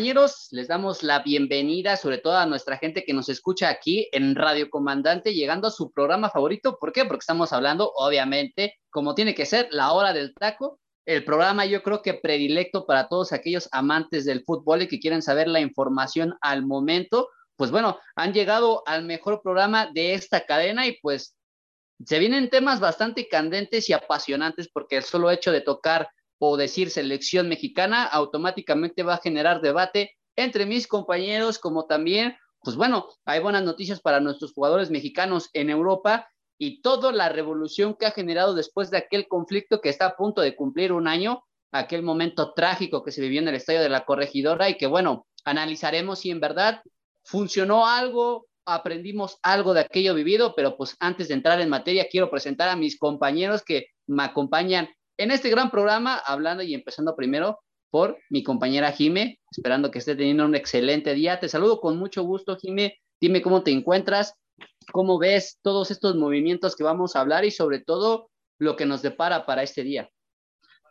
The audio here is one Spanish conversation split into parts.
Compañeros, les damos la bienvenida, sobre todo a nuestra gente que nos escucha aquí en Radio Comandante, llegando a su programa favorito. ¿Por qué? Porque estamos hablando, obviamente, como tiene que ser, la hora del taco. El programa yo creo que predilecto para todos aquellos amantes del fútbol y que quieren saber la información al momento. Pues bueno, han llegado al mejor programa de esta cadena y pues se vienen temas bastante candentes y apasionantes porque el solo hecho de tocar o decir selección mexicana, automáticamente va a generar debate entre mis compañeros, como también, pues bueno, hay buenas noticias para nuestros jugadores mexicanos en Europa y toda la revolución que ha generado después de aquel conflicto que está a punto de cumplir un año, aquel momento trágico que se vivió en el estadio de la corregidora y que bueno, analizaremos si en verdad funcionó algo, aprendimos algo de aquello vivido, pero pues antes de entrar en materia quiero presentar a mis compañeros que me acompañan en este gran programa, hablando y empezando primero por mi compañera Jime, esperando que esté teniendo un excelente día. Te saludo con mucho gusto, Jime. Dime cómo te encuentras, cómo ves todos estos movimientos que vamos a hablar y sobre todo lo que nos depara para este día.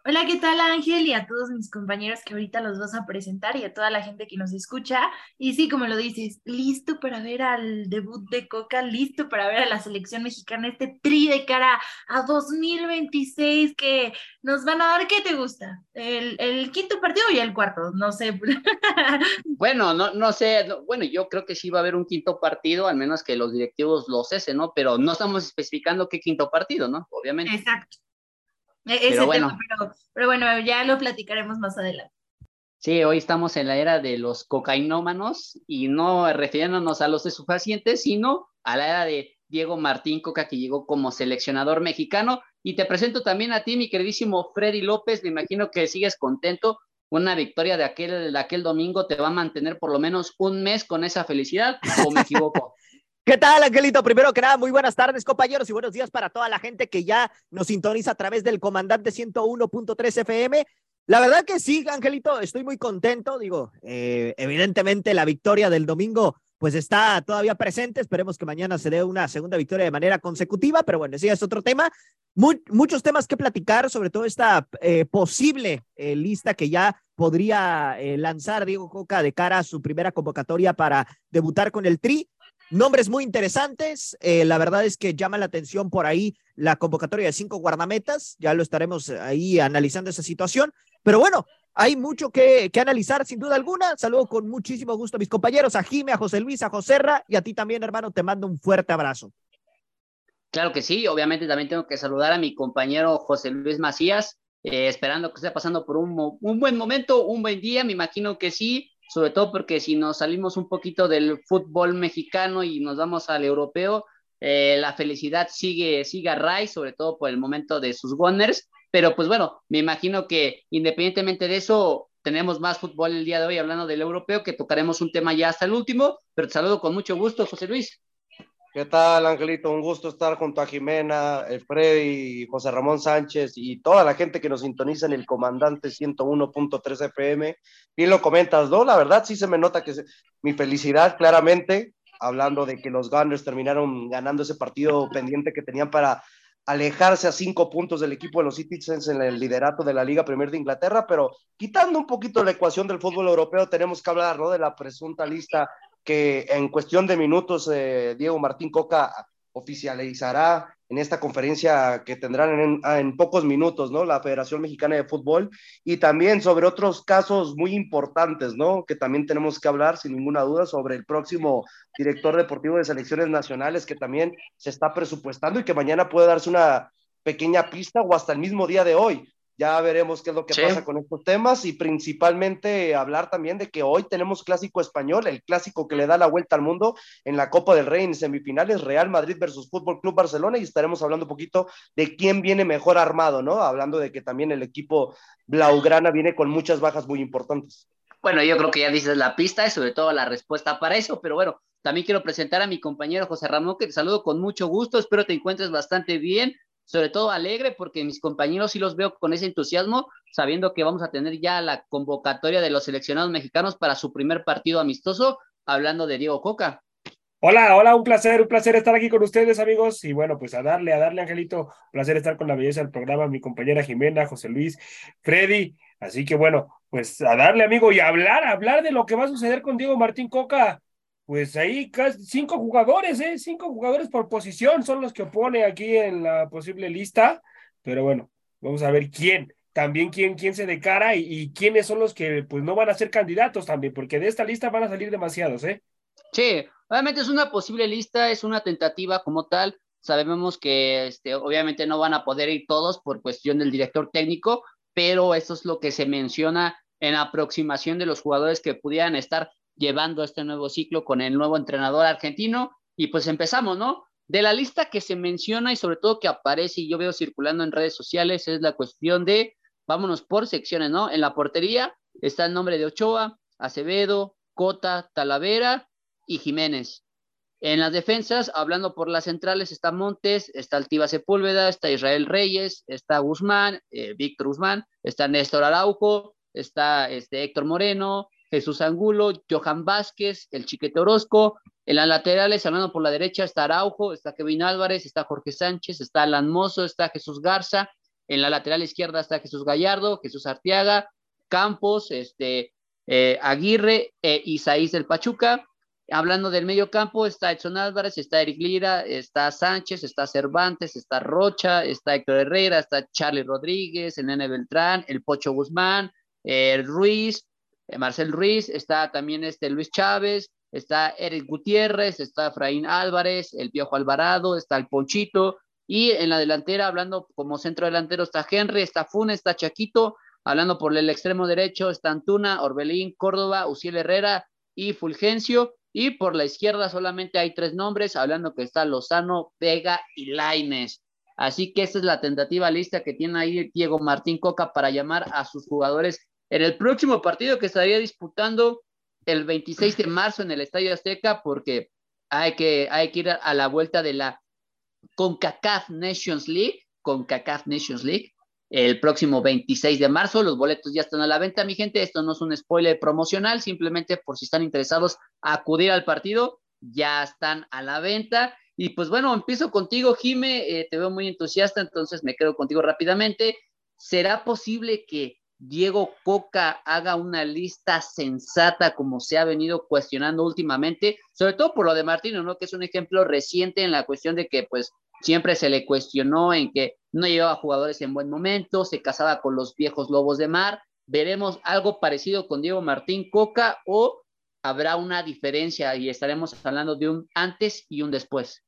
Hola, ¿qué tal Ángel? Y a todos mis compañeros que ahorita los vas a presentar y a toda la gente que nos escucha. Y sí, como lo dices, listo para ver al debut de Coca, listo para ver a la selección mexicana, este tri de cara a 2026 que nos van a dar, ¿qué te gusta? ¿El, quinto partido y el cuarto? No sé. bueno, no, no sé, bueno, yo creo que sí va a haber un quinto partido, al menos que los directivos lo cesen, ¿no? Pero no estamos especificando qué quinto partido, ¿no? Obviamente. Exacto. E-, pero, bueno. pero, bueno, ya lo platicaremos más adelante. Sí, hoy estamos en la era de los cocainómanos y no refiriéndonos a los de sus pacientes, sino a la era de Diego Martín Coca, que llegó como seleccionador mexicano. Y te presento también a ti, mi queridísimo Freddy López. Me imagino que sigues contento. Una victoria de aquel, de aquel domingo te va a mantener por lo menos un mes con esa felicidad, ¿o me equivoco? ¿Qué tal, Angelito? Primero que nada, muy buenas tardes, compañeros, y buenos días para toda la gente que ya nos sintoniza a través del comandante 101.3 FM. La verdad que sí, Angelito, estoy muy contento. Digo, eh, evidentemente la victoria del domingo pues está todavía presente. Esperemos que mañana se dé una segunda victoria de manera consecutiva, pero bueno, ese es otro tema. muchos temas que platicar, sobre todo esta eh, posible eh, lista que ya podría lanzar Diego Coca de cara a su primera convocatoria para debutar con el Tri. Nombres muy interesantes. Eh, la verdad es que llama la atención por ahí la convocatoria de cinco guardametas. Ya lo estaremos ahí analizando esa situación. Pero bueno, hay mucho que, que, analizar, sin duda alguna. Saludo con muchísimo gusto a mis compañeros, a Jime, a José Luis, a Joserra y a ti también, hermano. Te mando un fuerte abrazo. Claro que sí. Obviamente también tengo que saludar a mi compañero José Luis Macías, eh, esperando que esté pasando por un, un buen momento, un buen día. Me imagino que sí sobre todo porque si nos salimos un poquito del fútbol mexicano y nos vamos al europeo, eh, la felicidad sigue, sigue a Ray, sobre todo por el momento de sus Gunners, pero pues bueno, me imagino que independientemente de eso, tenemos más fútbol el día de hoy hablando del europeo, que tocaremos un tema ya hasta el último, pero te saludo con mucho gusto, José Luis. ¿Qué tal, Angelito? Un gusto estar junto a Jimena, Freddy, José Ramón Sánchez y toda la gente que nos sintoniza en el Comandante 101.3 FM. Bien lo comentas, ¿no? La verdad sí se me nota que mi felicidad, claramente, hablando de que los Gunners terminaron ganando ese partido pendiente que tenían para alejarse a cinco puntos del equipo de los Citizens en el liderato de la Liga Premier de Inglaterra, pero quitando un poquito la ecuación del fútbol europeo, tenemos que hablar ¿no? de la presunta lista que en cuestión de minutos eh, Diego Martín Coca oficializará en esta conferencia que tendrán en, pocos minutos, ¿no? La Federación Mexicana de Fútbol y también sobre otros casos muy importantes, ¿no? Que también tenemos que hablar sin ninguna duda sobre el próximo director deportivo de selecciones nacionales que también se está presupuestando y que mañana puede darse una pequeña pista o hasta el mismo día de hoy ya veremos qué es lo que pasa con estos temas y principalmente hablar también de que hoy tenemos clásico español, el clásico que le da la vuelta al mundo en la Copa del Rey en semifinales, Real Madrid versus Fútbol Club Barcelona y estaremos hablando un poquito de quién viene mejor armado, ¿no? Hablando de que también el equipo Blaugrana viene con muchas bajas muy importantes. Bueno, yo creo que ya dices la pista y sobre todo la respuesta para eso, pero bueno, también quiero presentar a mi compañero José Ramón, que te saludo con mucho gusto, espero te encuentres bastante bien, sobre todo alegre, porque mis compañeros sí los veo con ese entusiasmo, sabiendo que vamos a tener ya la convocatoria de los seleccionados mexicanos para su primer partido amistoso, hablando de Diego Coca. Hola, hola, un placer, un placer estar aquí con ustedes, amigos. Y bueno, pues a darle, a darle, Angelito, un placer estar con la belleza del programa, mi compañera Jimena, José Luis, Freddy. Así que bueno, pues a darle, amigo, y hablar, hablar de lo que va a suceder con Diego Martín Coca. Pues ahí casi cinco jugadores, ¿eh? Cinco jugadores por posición son los que opone aquí en la posible lista. Pero bueno, vamos a ver quién, también quién, quién se declara y, y quiénes son los que pues no van a ser candidatos también, porque de esta lista van a salir demasiados, ¿eh? Sí, obviamente es una posible lista, es una tentativa como tal. Sabemos que este, obviamente no van a poder ir todos por cuestión del director técnico, pero eso es lo que se menciona en aproximación de los jugadores que pudieran estar llevando este nuevo ciclo con el nuevo entrenador argentino. Y pues empezamos, ¿no? De la lista que se menciona y sobre todo que aparece y yo veo circulando en redes sociales es la cuestión de, vámonos por secciones, ¿no? En la portería está el nombre de Ochoa, Acevedo, Cota, Talavera y Jiménez. En las defensas, hablando por las centrales, está Montes, está Altiva Sepúlveda, está Israel Reyes, está Guzmán, eh, Víctor Guzmán, está Néstor Araujo, está este, Héctor Moreno, Jesús Angulo, Johan Vázquez, el Chiquete Orozco. En las laterales, hablando por la derecha, está Araujo, está Kevin Álvarez, está Jorge Sánchez, está Alan Mozo, está Jesús Garza. En la lateral izquierda está Jesús Gallardo, Jesús Arteaga, Campos, este, eh, Aguirre e Isaías del Pachuca. Hablando del medio campo, está Edson Álvarez, está Eric Lira, está Sánchez, está Cervantes, está Rocha, está Héctor Herrera, está Charlie Rodríguez, el Nene Beltrán, el Pocho Guzmán, el Ruiz, eh, Marcel Ruiz, está también este Luis Chávez, está Eric Gutiérrez, está Fraín Álvarez, el Piojo Alvarado, está el Ponchito, y en la delantera, hablando como centro delantero, está Henry, está Funes, está Chaquito, hablando por el extremo derecho, está Antuna, Orbelín, Córdoba, Uciel Herrera y Fulgencio, y por la izquierda solamente hay tres nombres, hablando que está Lozano, Vega y Laines. Así que esta es la tentativa lista que tiene ahí Diego Martín Coca para llamar a sus jugadores en el próximo partido que estaría disputando el 26 de marzo en el Estadio Azteca, porque hay que, hay que ir a la vuelta de la CONCACAF Nations League, CONCACAF Nations League, el próximo 26 de marzo. Los boletos ya están a la venta, mi gente. Esto no es un spoiler promocional, simplemente por si están interesados a acudir al partido, ya están a la venta. Y pues bueno, empiezo contigo, Jime. Eh, te veo muy entusiasta, entonces me quedo contigo rápidamente. ¿Será posible que Diego Coca haga una lista sensata como se ha venido cuestionando últimamente, sobre todo por lo de Martino, ¿no? Que es un ejemplo reciente en la cuestión de que pues siempre se le cuestionó en que no llevaba jugadores en buen momento, se casaba con los viejos lobos de mar. ¿Veremos algo parecido con Diego Martín Coca o habrá una diferencia y estaremos hablando de un antes y un después?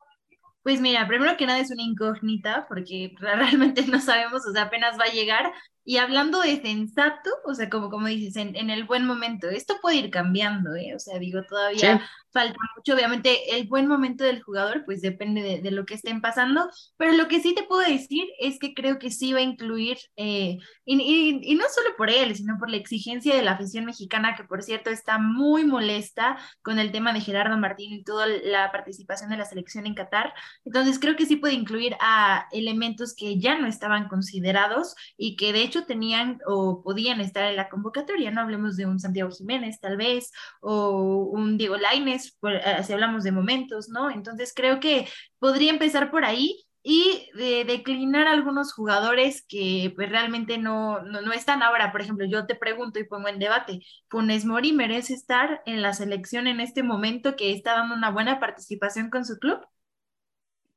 Pues mira, primero que nada es una incógnita porque realmente no sabemos, o sea, apenas va a llegar, y hablando de sensato, o sea, como, como dices, en, en el buen momento, esto puede ir cambiando, ¿eh? O sea, digo, todavía falta mucho. Obviamente, el buen momento del jugador, pues depende de, de, lo que estén pasando, pero lo que sí te puedo decir es que creo que sí va a incluir, eh, y, y, y, no solo por él, sino por la exigencia de la afición mexicana, que por cierto está muy molesta con el tema de Gerardo Martín y toda la participación de la selección en Qatar. Entonces, creo que sí puede incluir a elementos que ya no estaban considerados y que de hecho tenían o podían estar en la convocatoria. No hablemos de un Santiago Jiménez, tal vez, o un Diego Laines eh, si hablamos de momentos, ¿no? Entonces creo que podría empezar por ahí y de declinar algunos jugadores que pues realmente no, no, no, están ahora. Por ejemplo, yo te pregunto y pongo en debate, ¿Funes Mori merece estar en la selección en este momento que está dando una buena participación con su club?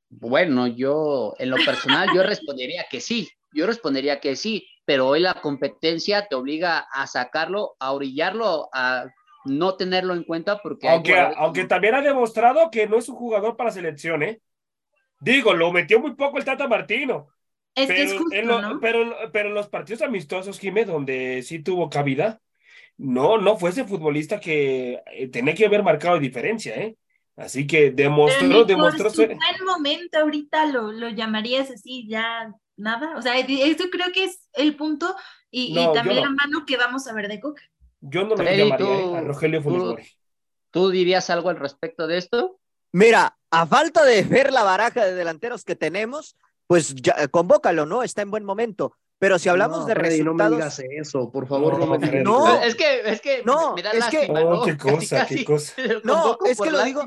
Bueno, yo en lo personal yo respondería que sí, yo respondería que sí, pero hoy la competencia te obliga a sacarlo, a orillarlo, a no tenerlo en cuenta porque... Aunque, aunque también ha demostrado que no es un jugador para selección, ¿eh? Digo, lo metió muy poco el Tata Martino. Es que es Pero, justo, en lo- ¿no? pero, pero en los partidos amistosos, Jiménez, donde sí tuvo cabida, no, no fue ese futbolista que eh, tenía que haber marcado diferencia, ¿eh? Así que Pero demostró, demostró su ser. buen momento ahorita lo, lo llamarías así, ya nada. O sea, eso creo que es el punto y, No, también no. la mano que vamos a ver de Coca. Yo no lo Freddy, llamaría, tú- ¿eh? A Rogelio Funes tú- Mori. ¿Tú dirías algo al respecto de esto? Mira, a falta de ver la baraja de delanteros que tenemos, pues ya, convócalo, ¿no? Está en buen momento. Pero si hablamos No, de Freddy, no me resultados. digas eso, por favor, no, No, me digas. No. Es que, es que No, me da es que- lástima, Oh, ¿no? qué Casi, cosa, qué cosa. lo No, es que lo digo-.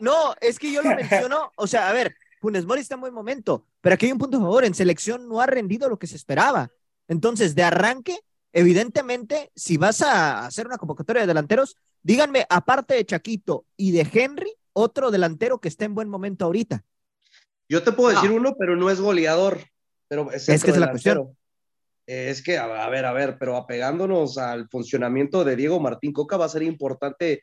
No, es que yo lo menciono, o sea, a ver, Funes Mori está en buen momento, pero aquí hay un punto a favor, en selección no ha rendido lo que se esperaba. Entonces, de arranque, evidentemente, si vas a hacer una convocatoria de delanteros, díganme, aparte de Chaquito y de Henry, otro delantero que esté en buen momento ahorita. Yo te puedo No. decir uno, pero no es goleador. Pero es, Es que es la. Eh, Es que, a a ver, a ver, pero apegándonos al funcionamiento de Diego Martín Coca, va a ser importante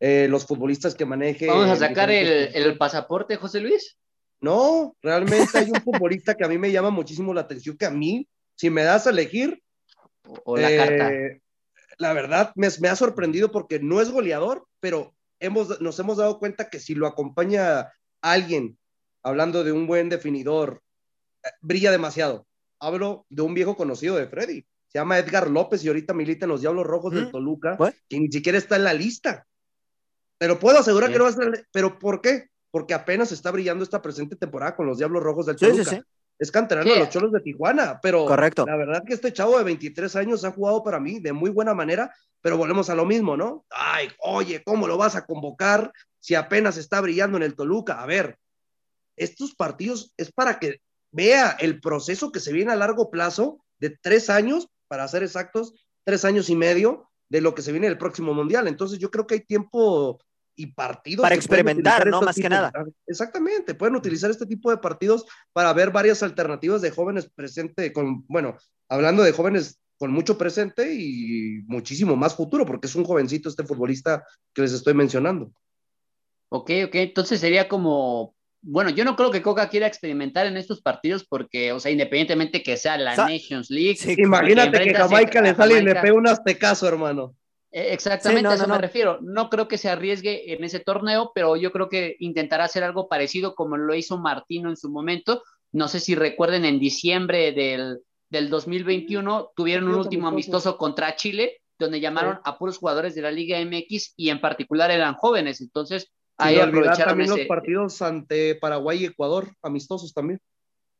eh, los futbolistas que maneje. Vamos a sacar el, el pasaporte, José Luis. No, realmente hay un futbolista que a mí me llama muchísimo la atención, que a mí, si me das a elegir, O, la eh, carta. la verdad me, me ha sorprendido porque no es goleador, pero hemos, nos hemos dado cuenta que si lo acompaña alguien, hablando de un buen definidor, eh, brilla demasiado. Hablo de un viejo conocido de Freddy, se llama Edgar López y ahorita milita en los Diablos Rojos del ¿Mm? Toluca, ¿What? que ni siquiera está en la lista. Pero puedo asegurar Sí. que no va a estar. ¿Pero por qué? Porque apenas está brillando esta presente temporada con los Diablos Rojos del Sí, sí, Toluca. sí. Es canterano de los Cholos de Tijuana, pero Correcto. la verdad que este chavo de 23 años ha jugado para mí de muy buena manera, pero volvemos a lo mismo, ¿no? Ay, oye, ¿cómo lo vas a convocar si apenas está brillando en el Toluca? A ver, estos partidos es para que vea el proceso que se viene a largo plazo de tres años, para ser exactos, tres años y medio de lo que se viene el próximo mundial. Entonces yo creo que hay tiempo y partidos Para experimentar, ¿no? estos Más que nada. Exactamente, pueden utilizar este tipo de partidos para ver varias alternativas de jóvenes presente con, bueno, hablando de jóvenes con mucho presente y muchísimo más futuro, porque es un jovencito este futbolista que les estoy mencionando. Ok, ok, entonces sería como, bueno, yo no creo que Coca quiera experimentar en estos partidos porque, o sea, independientemente que sea la Sa- Nations League, Sí, Imagínate que Jamaica le sale y le pega un aztecaso, hermano. Eh, exactamente Sí, no, a eso no, me refiero. No creo que se arriesgue en ese torneo, pero yo creo que intentará hacer algo parecido como lo hizo Martino en su momento. No sé si recuerden en diciembre del, del 2021 tuvieron un último amistoso contra Chile, donde llamaron Sí. a puros jugadores de la Liga MX y en particular eran jóvenes. Entonces, ahí olvidar aprovecharon también ese, los partidos ante Paraguay y Ecuador, amistosos también.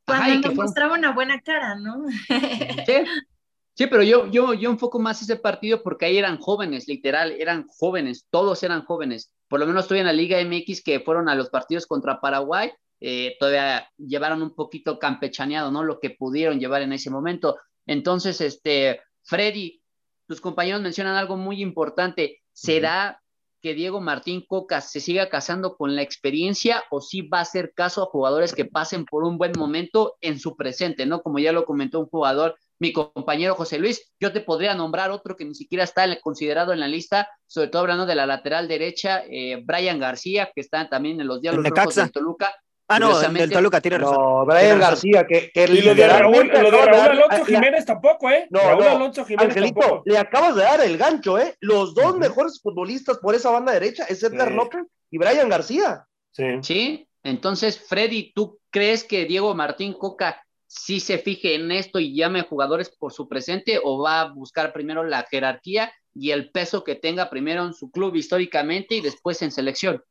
Cuando Ajá, y nos mostraba una buena cara, ¿no? Sí, sí, pero yo, yo, yo enfoco más ese partido porque ahí eran jóvenes, literal, eran jóvenes, todos eran jóvenes. Por lo menos estoy en la Liga MX que fueron a los partidos contra Paraguay, eh, todavía llevaron un poquito campechaneado, ¿no? Lo que pudieron llevar en ese momento. Entonces, este, Freddy, tus compañeros mencionan algo muy importante. ¿Será que Diego Martín Coca se siga casando con la experiencia o sí va a hacer caso a jugadores que pasen por un buen momento en su presente, ¿no? Como ya lo comentó un jugador, mi compañero José Luis, yo te podría nombrar otro que ni siquiera está considerado en la lista, sobre todo hablando de la lateral derecha, eh, Brian García, que está también en los Necaxa. del Toluca. Ah, no, el Toluca tiene razón. No, Tiene Brian razón. García, que, que Y lo de Raúl, lo de Raúl Alonso Jiménez tampoco, ¿eh? No, Raúl no, Alonso Jiménez Angelito, tampoco. le acabas de dar el gancho, ¿eh? Los dos mejores futbolistas por esa banda derecha es Edgar Sí. López y Brian García. Sí. Sí, entonces, Freddy, ¿tú crees que Diego Martín Coca sí se fije en esto y llame a jugadores por su presente o va a buscar primero la jerarquía y el peso que tenga primero en su club históricamente y después en selección?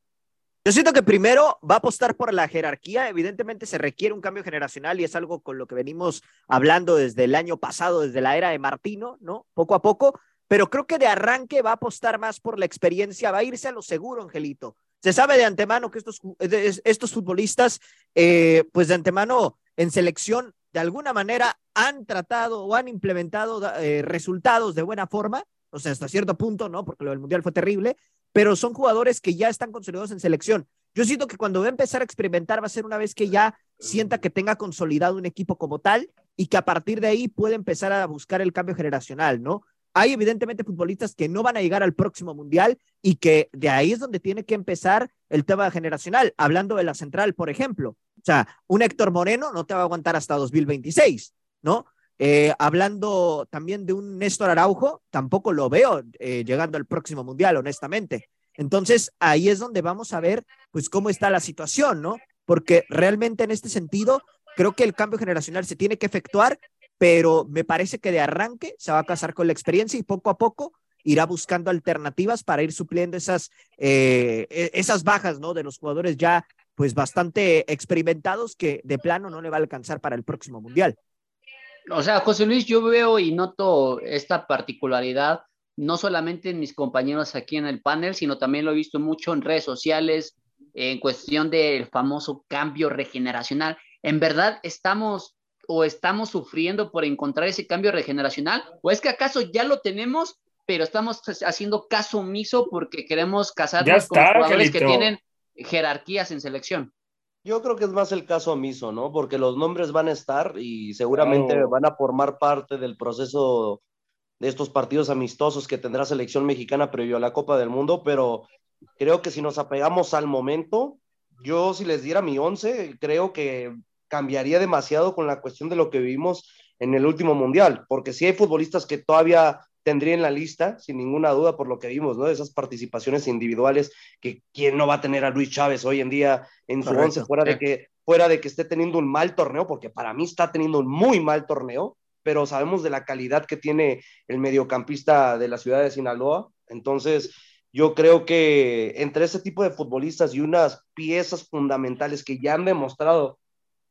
Yo siento que primero va a apostar por la jerarquía. Evidentemente se requiere un cambio generacional y es algo con lo que venimos hablando desde el año pasado, desde la era de Martino, ¿no? Poco a poco. Pero creo que de arranque va a apostar más por la experiencia, va a irse a lo seguro, Angelito. Se sabe de antemano que estos, estos futbolistas, eh, pues de antemano en selección, de alguna manera han tratado o han implementado eh, resultados de buena forma, o sea, hasta cierto punto, ¿no? Porque lo del Mundial fue terrible, pero son jugadores que ya están consolidados en selección. Yo siento que cuando va a empezar a experimentar va a ser una vez que ya sienta que tenga consolidado un equipo como tal y que a partir de ahí puede empezar a buscar el cambio generacional, ¿no? Hay evidentemente futbolistas que no van a llegar al próximo mundial y que de ahí es donde tiene que empezar el tema generacional. Hablando de la central, por ejemplo, O sea, un Héctor Moreno no te va a aguantar hasta 2026, ¿no? Eh, hablando también de un Néstor Araujo, tampoco lo veo eh, llegando al próximo mundial, honestamente. Entonces, ahí es donde vamos a ver, pues, cómo está la situación, ¿no? Porque realmente en este sentido, creo que el cambio generacional se tiene que efectuar, pero me parece que de arranque se va a casar con la experiencia y poco a poco irá buscando alternativas para ir supliendo esas, eh, e-, esas bajas, ¿no? De los jugadores ya, pues, bastante experimentados que de plano no le va a alcanzar para el próximo mundial. O sea, José Luis, yo veo y noto esta particularidad no solamente en mis compañeros aquí en el panel, sino también lo he visto mucho en redes sociales, en cuestión del famoso cambio regeneracional. ¿En verdad estamos o estamos sufriendo por encontrar ese cambio regeneracional? ¿O es que acaso ya lo tenemos, pero estamos haciendo caso omiso porque queremos casarnos con jugadores que tienen jerarquías en selección? Yo creo que es más el caso omiso, ¿no? Porque los nombres van a estar y seguramente van a formar parte del proceso de estos partidos amistosos que tendrá selección mexicana previo a la Copa del Mundo, pero creo que si nos apegamos al momento, yo si les diera mi once, creo que cambiaría demasiado con la cuestión de lo que vivimos en el último mundial, porque si hay futbolistas que todavía tendría en la lista, sin ninguna duda, por lo que vimos, ¿no? Esas participaciones individuales, que quién no va a tener a Luis Chávez hoy en día en su once, fuera de que fuera de que esté teniendo un mal torneo, porque para mí está teniendo un muy mal torneo, pero sabemos de la calidad que tiene el mediocampista de la ciudad de Sinaloa. Entonces, yo creo que entre ese tipo de futbolistas y unas piezas fundamentales que ya han demostrado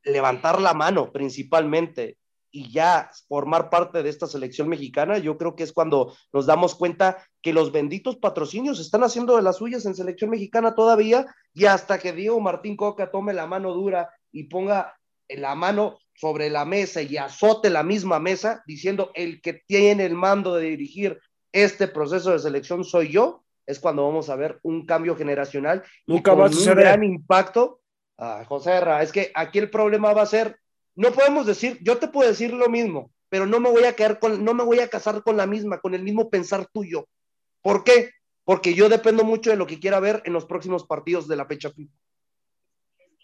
levantar la mano principalmente y ya formar parte de esta selección mexicana, yo creo que es cuando nos damos cuenta que los benditos patrocinios están haciendo de las suyas en selección mexicana todavía y hasta que Diego Martín Coca tome la mano dura y ponga la mano sobre la mesa y azote la misma mesa diciendo el que tiene el mando de dirigir este proceso de selección soy yo, es cuando vamos a ver un cambio generacional Nunca va a un gran impacto. Ah, José Herra, es que aquí el problema va a ser, no podemos decir, yo te puedo decir lo mismo, pero no me voy a quedar con, no me voy a casar con la misma, con el mismo pensar tuyo. ¿Por qué? Porque yo dependo mucho de lo que quiera ver en los próximos partidos de la fecha FIFA.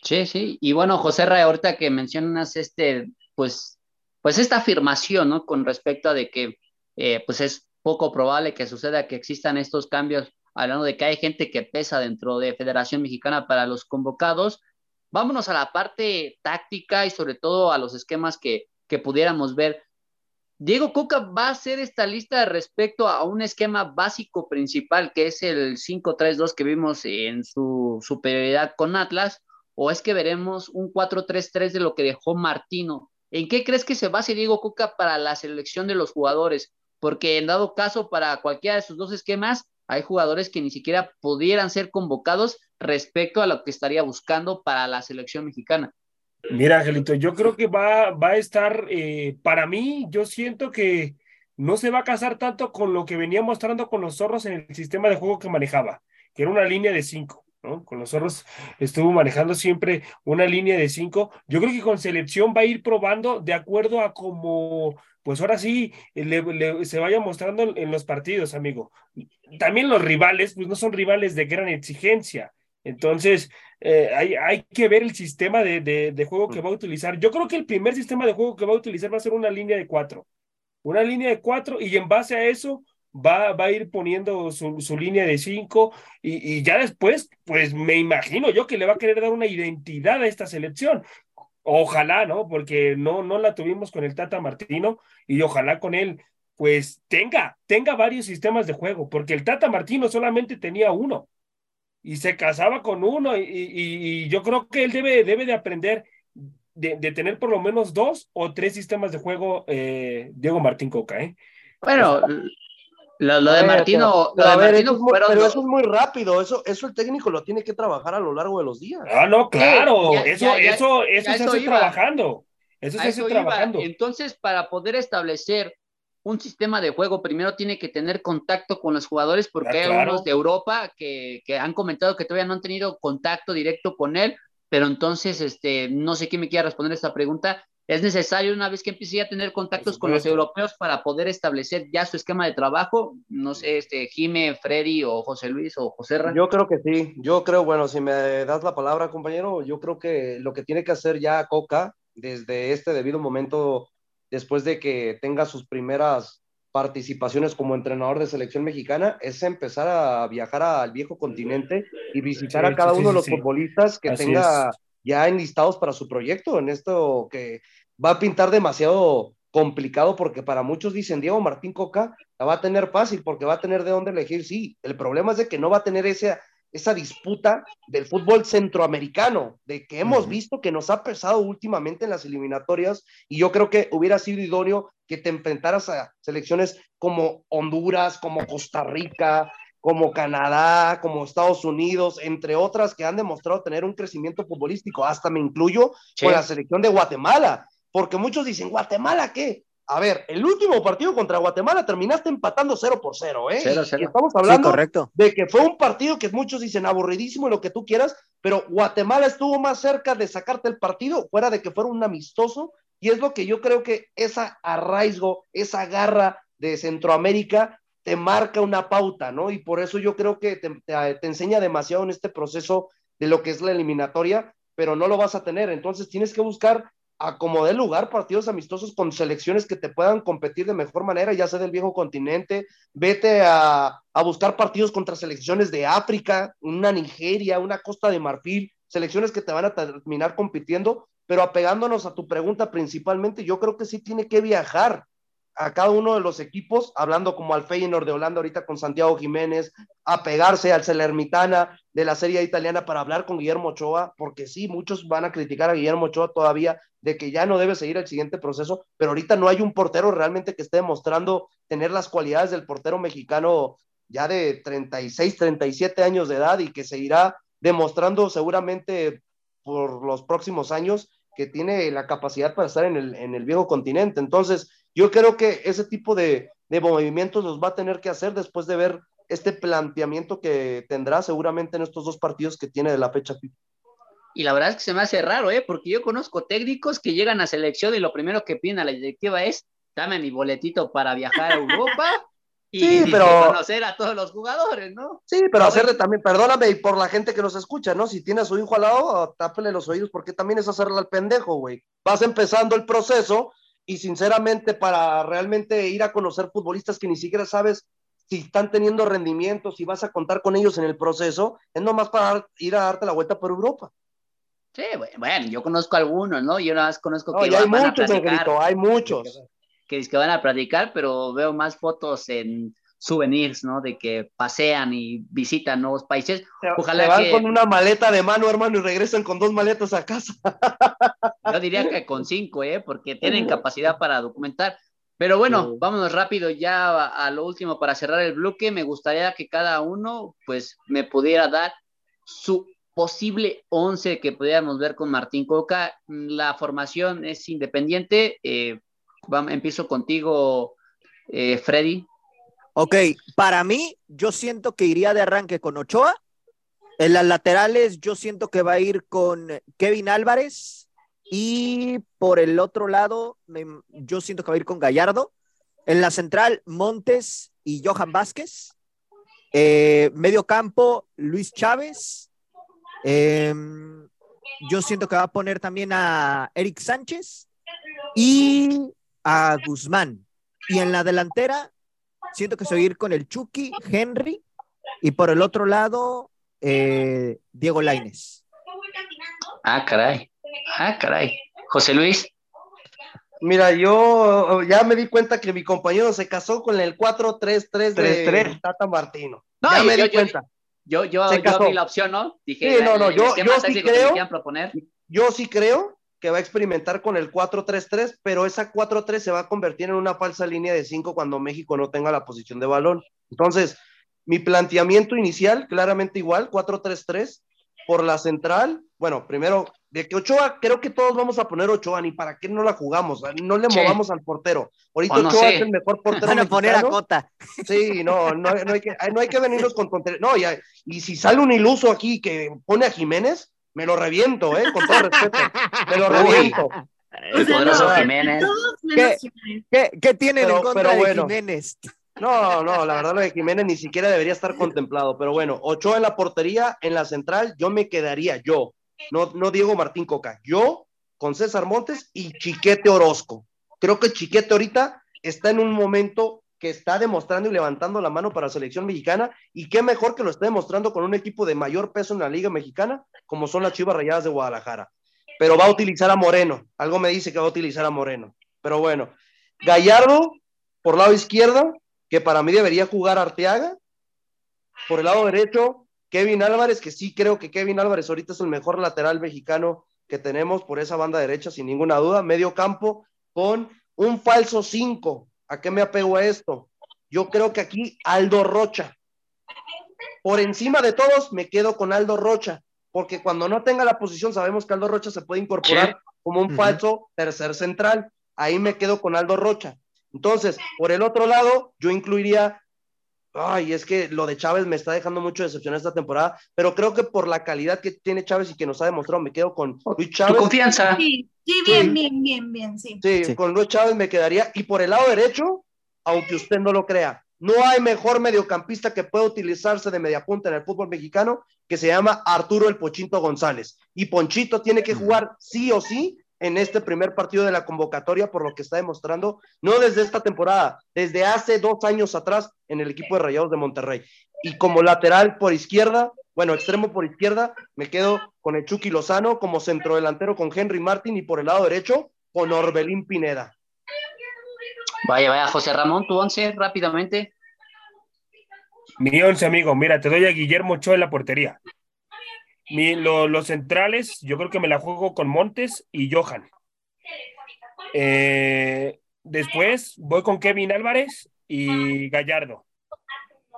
Sí, sí. Y bueno, José Ray, ahorita que mencionas este, pues, pues esta afirmación, ¿no? Con respecto a de que, eh, pues es poco probable que suceda que existan estos cambios, hablando de que hay gente que pesa dentro de Federación Mexicana para los convocados. Vámonos a la parte táctica y sobre todo a los esquemas que, que pudiéramos ver. Diego Coca va a hacer esta lista respecto a un esquema básico principal, que es el 5-3-2 que vimos en su superioridad con Atlas, o es que veremos un 4-3-3 de lo que dejó Martino? ¿En qué crees que se base Diego Coca para la selección de los jugadores? Porque en dado caso, para cualquiera de sus dos esquemas, hay jugadores que ni siquiera pudieran ser convocados respecto a lo que estaría buscando para la selección mexicana. Mira, Angelito, yo creo que va, va a estar, eh, para mí, yo siento que no se va a casar tanto con lo que venía mostrando con los zorros en el sistema de juego que manejaba, que era una línea de cinco. Con los zorros estuvo manejando siempre una línea de cinco. Yo creo que con selección va a ir probando de acuerdo a cómo, pues ahora sí, se vaya mostrando en, los partidos, amigo. También los rivales, pues no son rivales de gran exigencia. Entonces, eh, hay, hay, que ver el sistema de, de, juego que va a utilizar. Yo creo que el primer sistema de juego que va a utilizar va a ser una línea de cuatro. Una línea de cuatro y en base a eso va, va a ir poniendo su, su línea de cinco y, y, ya después, pues me imagino yo que le va a querer dar una identidad a esta selección. Ojalá, ¿no? Porque no, no la tuvimos con el Tata Martino y ojalá con él, pues tenga, tenga varios sistemas de juego, porque el Tata Martino solamente tenía uno y se casaba con uno y, y, y yo creo que él debe, debe de aprender de, de, tener por lo menos dos o tres sistemas de juego, eh, Diego Martín Coca, ¿eh? Bueno, lo, lo de Martino, pero, lo de ver, Martino eso, es muy, pero eso es muy rápido, eso, eso el técnico lo tiene que trabajar a lo largo de los días. Ah, no, claro, ya, eso, ya, ya, eso, eso se hace iba. trabajando. Eso se hace eso iba. trabajando. Entonces, para poder establecer un sistema de juego, primero tiene que tener contacto con los jugadores, porque Ah, hay claro. algunos de Europa que, que han comentado que todavía no han tenido contacto directo con él, pero entonces, este, no sé quién me quiera responder esta pregunta. es necesario una vez que empiece a tener contactos con los europeos para poder establecer ya su esquema de trabajo. No sé, este, Jime, Freddy o José Luis o José Ra. Yo creo que sí. Yo creo, bueno, si me das la palabra, compañero, yo creo que lo que tiene que hacer ya Coca desde este debido momento, después de que tenga sus primeras participaciones como entrenador de selección mexicana, es empezar a viajar al viejo continente y visitar a cada uno de los futbolistas que tenga ya enlistados para su proyecto, en esto que va a pintar demasiado complicado porque para muchos dicen Diego Martín Coca la va a tener fácil porque va a tener de dónde elegir, sí, el problema es de que no va a tener ese, esa disputa del fútbol centroamericano, de que hemos visto que nos ha pesado últimamente en las eliminatorias y yo creo que hubiera sido idóneo que te enfrentaras a selecciones como Honduras, como Costa Rica, como Canadá, como Estados Unidos, entre otras que han demostrado tener un crecimiento futbolístico. Hasta me incluyo con la selección de Guatemala, porque muchos dicen, ¿Guatemala qué? A ver, el último partido contra Guatemala terminaste empatando 0 por 0, ¿eh? estamos hablando de que fue un partido que muchos dicen aburridísimo y lo que tú quieras, pero Guatemala estuvo más cerca de sacarte el partido, fuera de que fuera un amistoso, y es lo que yo creo que esa arraigo, esa garra de Centroamérica te marca una pauta, ¿no? Y por eso yo creo que te, te, enseña demasiado en este proceso de lo que es la eliminatoria, pero no lo vas a tener. Entonces tienes que buscar a como lugar partidos amistosos con selecciones que te puedan competir de mejor manera, ya sea del viejo continente, vete a, a buscar partidos contra selecciones de África, una Nigeria, una Costa de Marfil, selecciones que te van a terminar compitiendo, pero apegándonos a tu pregunta principalmente, yo creo que sí tiene que viajar a cada uno de los equipos, hablando como al Feyenoord de Holanda ahorita con Santiago Jiménez, a pegarse al Celermitana de la Serie Italiana para hablar con Guillermo Ochoa, porque sí, muchos van a criticar a Guillermo Ochoa todavía de que ya no debe seguir el siguiente proceso, pero ahorita no hay un portero realmente que esté demostrando tener las cualidades del portero mexicano ya de 36, 37 años de edad y que seguirá demostrando seguramente por los próximos años que tiene la capacidad para estar en el, en el viejo continente. Entonces, yo creo que ese tipo de, de movimientos los va a tener que hacer después de ver este planteamiento que tendrá seguramente en estos dos partidos que tiene de la fecha Y la verdad es que se me hace raro, ¿eh? Porque yo conozco técnicos que llegan a selección y lo primero que piden a la directiva es, dame mi boletito para viajar a Europa y, sí, pero... conocer a todos los jugadores, ¿no? Sí, pero hacerle también, perdóname, y por la gente que nos escucha, ¿no? Si tiene a su hijo al lado, tápele los oídos, porque también es hacerle al pendejo, güey. Vas empezando el proceso y sinceramente para realmente ir a conocer futbolistas que ni siquiera sabes si están teniendo rendimiento, si vas a contar con ellos en el proceso, es nomás para ir a darte la vuelta por Europa. Sí, bueno, yo conozco algunos, ¿no? Yo nada más conozco que hay muchos, hay muchos. Que, que van a platicar, pero veo más fotos en souvenirs, ¿no? De que pasean y visitan nuevos países. Ojalá se van con una maleta de mano, hermano, y regresan con dos maletas a casa. Yo diría que con cinco, ¿eh? Porque tienen capacidad para documentar. Pero bueno, vámonos rápido ya a, lo último para cerrar el bloque. Me gustaría que cada uno, pues, me pudiera dar su posible once que pudiéramos ver con Martín Coca. La formación es independiente. Eh, empiezo contigo, eh, Freddy. Ok, para mí, yo siento que iría de arranque con Ochoa. En las laterales, yo siento que va a ir con Kevin Álvarez. Y por el otro lado, yo siento que va a ir con Gallardo. En la central, Montes y Johan Vázquez. Eh, medio campo, Luis Chávez. Em, yo siento que va a poner también a Eric Sánchez y a Guzmán. Y en la delantera, siento que se va a ir con el Chucky, Henry, y por el otro lado, eh, Diego Laines. Ah, caray. Ah, caray. José Luis. Mira, yo ya me di cuenta que mi compañero se casó con el 4-3-3 de Tata Martino. No, ya me di cuenta. Yo, yo, yo vi la opción, ¿no? Dije, sí, no, no, yo, yo sí creo. Yo sí creo que va a experimentar con el 4-3-3, pero esa 4-3 se va a convertir en una falsa línea de 5 cuando México no tenga la posición de balón. Entonces, mi planteamiento inicial, claramente igual, 4-3-3, por la central, bueno, primero, de que Ochoa, creo que todos vamos a poner Ochoa, ni para qué no la jugamos, no le movamos al portero. Ahorita Ochoa es el mejor portero. Van a poner a Cota. Sí, no, no, hay que, no hay que venirnos con No, ya, y si sale un iluso aquí que pone a Jiménez, me lo reviento, ¿eh? Con todo respeto. Me lo reviento. O El sea, poderoso no, Jiménez. ¿Qué? ¿Qué, qué tienen Pero- en contra pero de. Jiménez? No, no, la verdad lo de Jiménez ni siquiera debería estar contemplado, pero bueno, Ochoa en la portería, en la central, yo me quedaría yo, no, no Diego Martín Coca, yo con César Montes y Chiquete Orozco. Creo que Chiquete ahorita está en un momento que está demostrando y levantando la mano para la selección mexicana y qué mejor que lo esté demostrando con un equipo de mayor peso en la liga mexicana como son las Chivas Rayadas de Guadalajara. Pero va a utilizar a Moreno, algo me dice que va a utilizar a Moreno. Pero bueno, Gallardo por lado izquierda, que para mí debería jugar Arteaga. Por el lado derecho, Kevin Álvarez, que sí creo que Kevin Álvarez ahorita es el mejor lateral mexicano que tenemos por esa banda derecha, sin ninguna duda. Medio campo con un falso 5. ¿A qué me apego a esto? Yo creo que aquí Aldo Rocha. Por encima de todos, me quedo con Aldo Rocha, porque cuando no tenga la posición, sabemos que Aldo Rocha se puede incorporar como un falso tercer central. Ahí me quedo con Aldo Rocha. Entonces, por el otro lado, yo incluiría, ay, es que lo de Chávez me está dejando mucho decepcionar esta temporada, pero creo que por la calidad que tiene Chávez y que nos ha demostrado, me quedo con Luis Tu Chávez. confianza. Sí, sí, bien, bien, bien, bien, sí. Sí, Sí. con Luis Chávez me quedaría. Y por el lado derecho, aunque usted no lo crea, no hay mejor mediocampista que pueda utilizarse de mediapunta en el fútbol mexicano que se llama Arturo el Pochito González. Y Ponchito tiene que jugar sí o sí en este primer partido de la convocatoria por lo que está demostrando, no desde esta temporada, desde hace dos años atrás en el equipo de Rayados de Monterrey. Y como lateral por izquierda, bueno, extremo por izquierda, me quedo con el Chucky Lozano como centrodelantero con Henry Martin y por el lado derecho con Orbelín Pineda. Vaya, vaya, José Ramón, tu once, rápidamente. Mi once, amigo. Mira, te doy a Guillermo Ochoa en la portería. Mi- lo- los centrales, yo creo que me la juego con Montes y Johan. Eh, después voy con Kevin Álvarez y Gallardo.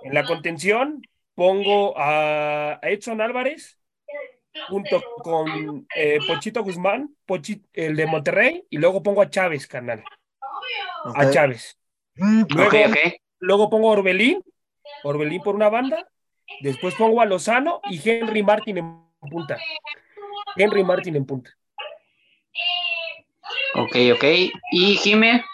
En la contención pongo a Edson Álvarez junto con eh, Pochito Guzmán, Pochi- el de Monterrey, y luego pongo a Chávez, carnal. A. Chávez. Luego, Ok, ok. luego pongo a Orbelín, Orbelín por una banda, después pongo a Lozano y Henry Martin en punta. Henry Martin en punta. Ok, ok. Y Jime.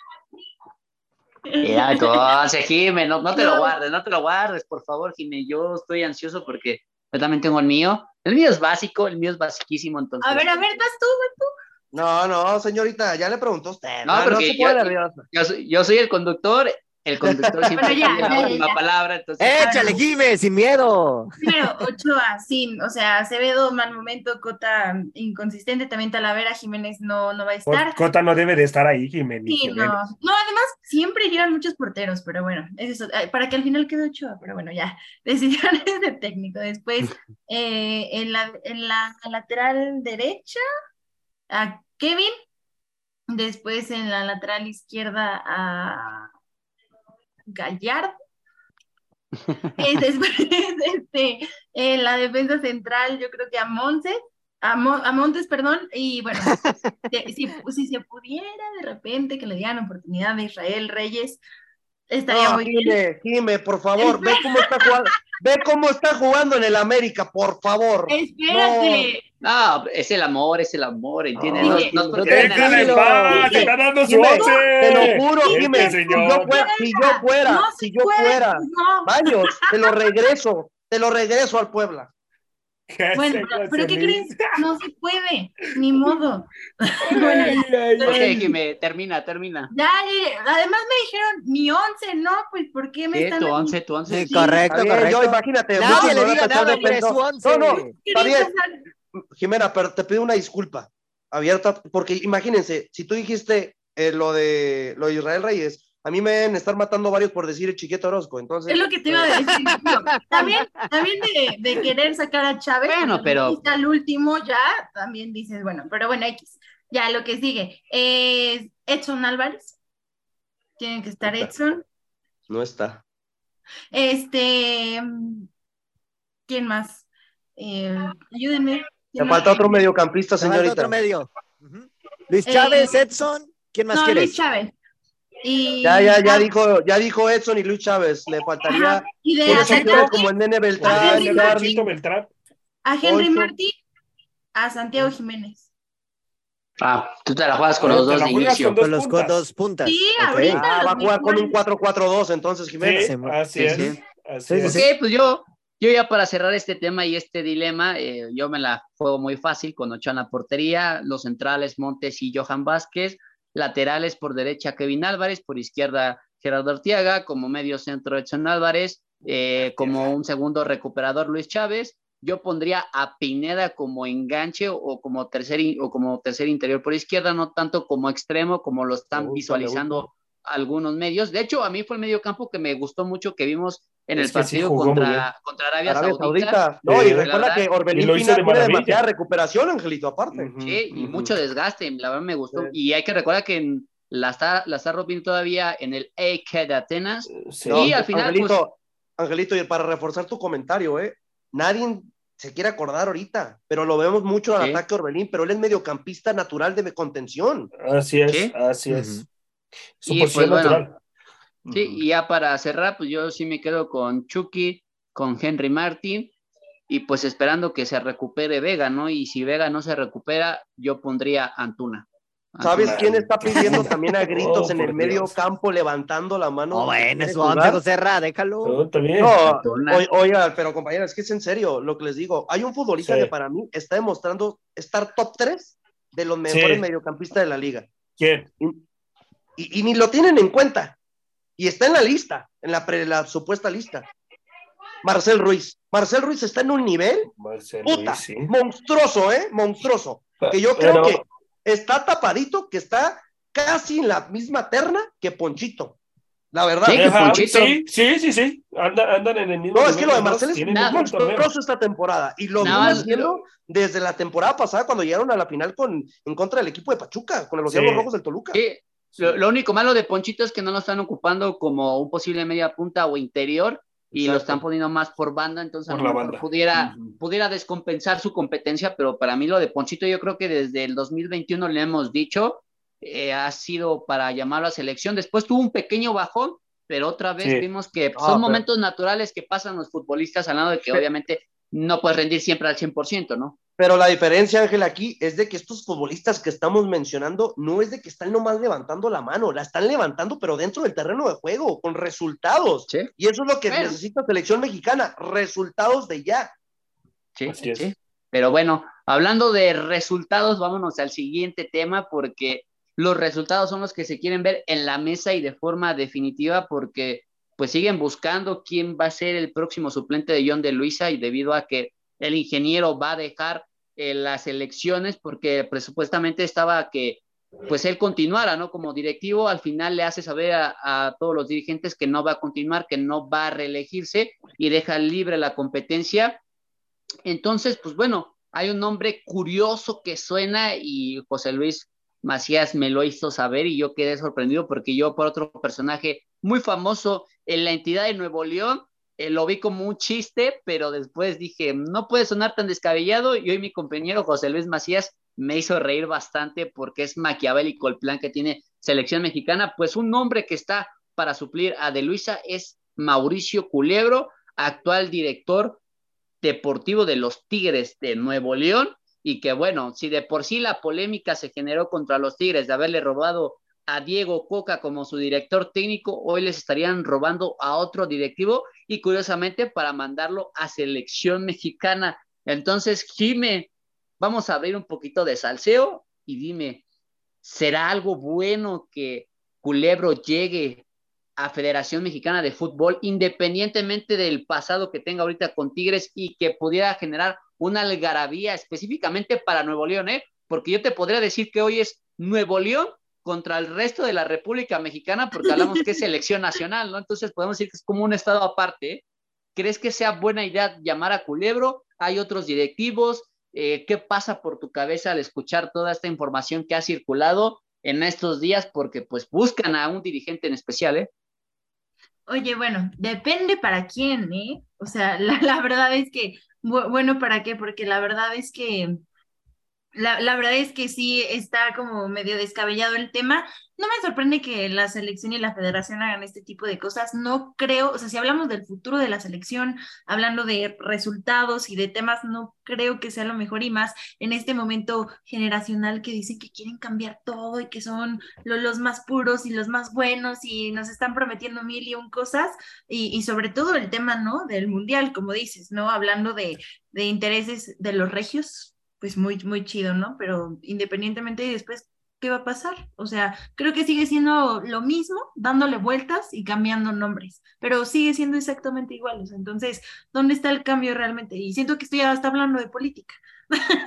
Mira, tu once, Jime, no, no te lo No. guardes, no te lo guardes, por favor, Jime. Yo estoy ansioso porque yo también tengo el mío. El mío es básico, el mío es basiquísimo, entonces. A ver, a ver, vas tú, vas tú. No, no, señorita, ya le preguntó usted. No, porque se yo- pone nerviosa. Yo soy, yo soy el conductor, el conductor siempre Bueno, ya, tiene ya, la ya, última ya. palabra, entonces. Échale, Jime, sin miedo. Primero, Ochoa, sí, o sea, Acevedo, mal momento, Cota inconsistente, también Talavera, Jiménez no, no va a estar. Cota no debe de estar ahí, Jiménez. Sí, no. No, además, siempre llevan muchos porteros, pero bueno, es eso, eh, para que al final quede Ochoa, pero bueno, ya, decisiones de técnico. Después, eh, en la, en la lateral derecha, a Kevin, después en la lateral izquierda a Gallardo. Eh, después, este, en la defensa central, yo creo que a Montes, a, Mo- a Montes, perdón, y bueno, si, si se pudiera de repente que le dieran oportunidad a Israel Reyes, estaría No, muy bien. Jime, Jime, por favor, ve cómo está jugando, ve cómo está jugando en el América, por favor. Espérate, No, es el amor, es el amor, ¿entiendes? No, no no te ¡Está dando su Jime, once! Te lo juro, Este Jime, si señor. yo fuera, si yo fuera, no si yo fuera, no. Baños, te lo regreso, te lo regreso al Puebla. ¿Qué Bueno, pero, pero ¿qué crees? No se puede, ni modo. Bueno, Ay, ay. Jime, termina, termina. ya, ya, ya. además me dijeron mi once, ¿no? Pues ¿por qué me Sí, están tu once, tu once. Sí, correcto, correcto. yo imagínate. Nadie le diga nada, pendejo. su once. No, no, está bien. Jimena, pero te pido una disculpa abierta, porque imagínense, si tú dijiste eh, lo, de, lo de Israel Reyes, a mí me deben estar matando varios por decir el chiquito Orozco, entonces... Es lo que te iba a decir. Digo, También, también de, de querer sacar a Chávez, Bueno, pero- dijiste al último ya, también dices, bueno, pero bueno, X. Ya lo que sigue es Edson Álvarez. Tienen que estar. Edson. No está. Este, ¿quién más? Eh, ayúdenme. Me falta otro mediocampista, Te falta señorita. otro medio. Ujú. Luis Eh, Chávez, Edson. ¿Quién más No, quieres? Luis Chávez. Y, Ya, ya, ya ah, dijo, ya dijo Edson y Luis Chávez. Le faltaría ajá, y de ataque como el Nene Beltrán. Ponchito Beltrán. a Henry Poncho. Martí, a Santiago Jiménez. Ah, tú te la juegas con los dos de inicio. con dos Con los puntas. dos puntas. Sí, Ok. ahorita. Ah, va a jugar con un mejores. 4-4-2, entonces, Jiménez. Sí, Sí, así sí, es. sí. Así Sí, sí, es. sí. Ok, pues yo, yo ya para cerrar este tema y este dilema, eh, yo me la juego muy fácil con Ochoa en la portería, los centrales Montes y Johan Vázquez, laterales por derecha Kevin Álvarez, por izquierda Gerardo Artiaga, como medio centro Edson Álvarez, eh, como un segundo recuperador Luis Chávez. Yo pondría a Pineda como enganche o como tercer, o como tercer interior por izquierda, no tanto como extremo como lo están gusta, visualizando algunos medios. De hecho, a mí fue el medio campo que me gustó mucho que vimos en Es el partido contra, contra Arabia, Arabia Saudita. Saudita. No, Sí, y recuerda verdad. que Orbelín lo hizo de tiene demasiada recuperación, Angelito, aparte. Sí, y mucho desgaste, la verdad me gustó. Sí. Y hay que recordar que en- la está, la está rompiendo todavía en el AK de Atenas. Sí. No, al final, pues, Angelito, Angelito, y para reforzar tu comentario, ¿eh? Nadie se quiere acordar ahorita, pero lo vemos mucho al ataque Orbelín, pero él es mediocampista natural de contención. Así es, Sí. así es. Su Y, posición pues, bueno, natural. Sí, y ya para cerrar, pues yo sí me quedo con Chucky, con Henry Martin, y pues esperando que se recupere Vega, ¿no? Y si Vega no se recupera, yo pondría Antuna. ¿Sabes quién está pidiendo también a gritos Oh, en por medio Dios. campo, levantando la mano? No, bueno, ¿Quiere es once, jugar? José Ra, déjalo. No, también. Oiga, pero compañera, es que es en serio lo que les digo. Hay un futbolista Sí. que para mí está demostrando estar top 3 de los mejores Sí. mediocampistas de la liga. ¿Quién? Y, y ni lo tienen en cuenta. Y está en la lista, en la, pre- la supuesta lista. Marcel Ruiz. Marcel Ruiz está en un nivel puta, sí. monstruoso, ¿eh? Monstruoso. Que yo creo Pero- que está tapadito, que está casi en la misma terna que Ponchito. La verdad. Sí, que Ajá, Ponchito. sí, sí, sí, sí. Anda- andan en el mismo. No, es que lo de Marcel es monstruoso esta temporada. Y lo viendo desde la temporada pasada cuando llegaron a la final con, en contra del equipo de Pachuca, con los Sí. Diablos Rojos del Toluca. Sí, Lo, lo único malo de Ponchito es que no lo están ocupando como un posible media punta o interior y lo Exacto. están poniendo más por banda, entonces Por lo la banda. pudiera, pudiera descompensar su competencia, pero para mí lo de Ponchito yo creo que desde el 2021 le hemos dicho, eh, ha sido para llamarlo a selección. Después tuvo un pequeño bajón, pero otra vez Sí. vimos que Ah, son pero- momentos naturales que pasan los futbolistas, hablando de que obviamente no puedes rendir siempre al 100%, ¿no? Pero la diferencia, Ángel, aquí es de que estos futbolistas que estamos mencionando no es de que están nomás levantando la mano, la están levantando, pero dentro del terreno de juego, con resultados. Sí. Y eso es lo que Bueno. necesita selección mexicana, resultados de ya. Sí, Así es. sí. Pero bueno, hablando de resultados, vámonos al siguiente tema porque los resultados son los que se quieren ver en la mesa y de forma definitiva porque pues siguen buscando quién va a ser el próximo suplente de John de Luisa y debido a que el ingeniero va a dejar eh, las elecciones porque presupuestamente estaba que pues él continuara, ¿no? Como directivo, al final le hace saber a, a todos los dirigentes que no va a continuar, que no va a reelegirse y deja libre la competencia entonces, pues bueno, hay un nombre curioso que suena y José Luis Macías me lo hizo saber y yo quedé sorprendido porque yo por otro personaje muy famoso en la entidad de Nuevo León eh, lo vi como un chiste, pero después dije, no puede sonar tan descabellado y hoy mi compañero José Luis Macías me hizo reír bastante porque es maquiavélico el plan que tiene selección mexicana, pues un nombre que está para suplir a De Luisa es Mauricio Culebro, actual director deportivo de los Tigres de Nuevo León. Y que bueno, si de por sí la polémica se generó contra los Tigres de haberle robado a Diego Coca como su director técnico, hoy les estarían robando a otro directivo y curiosamente para mandarlo a selección mexicana. Entonces, Jime, vamos a abrir un poquito de salseo y dime, ¿será algo bueno que Culebro llegue a Federación Mexicana de Fútbol, independientemente del pasado que tenga ahorita con Tigres y que pudiera generar una algarabía específicamente para Nuevo León, ¿eh? Porque yo te podría decir que hoy es Nuevo León contra el resto de la República Mexicana, porque hablamos que es selección nacional, ¿no? Entonces podemos decir que es como un estado aparte. ¿Crees que sea buena idea llamar a Culebro? ¿Hay otros directivos? Eh, ¿Qué pasa por tu cabeza al escuchar toda esta información que ha circulado en estos días? Porque pues buscan a un dirigente en especial, ¿eh? Oye, bueno, depende para quién, ¿eh? O sea, la, la verdad es que, bu- bueno, ¿para qué? Porque la verdad es que La, la, verdad es que sí está como medio descabellado el tema. No me sorprende que la selección y la federación hagan este tipo de cosas. No creo, o sea, si hablamos del futuro de la selección, hablando de resultados y de temas, no creo que sea lo mejor y más en este momento generacional que dicen que quieren cambiar todo y que son los más puros y los más buenos y nos están prometiendo mil y un cosas. Y, y sobre todo el tema, ¿no? Del mundial, como dices, ¿no? Hablando de, de intereses de los regios, pues muy, muy chido, ¿no? Pero independientemente de después, ¿qué va a pasar? O sea, creo que sigue siendo lo mismo, dándole vueltas y cambiando nombres, pero sigue siendo exactamente igual. Entonces, ¿dónde está el cambio realmente? Y siento que estoy hasta hablando de política.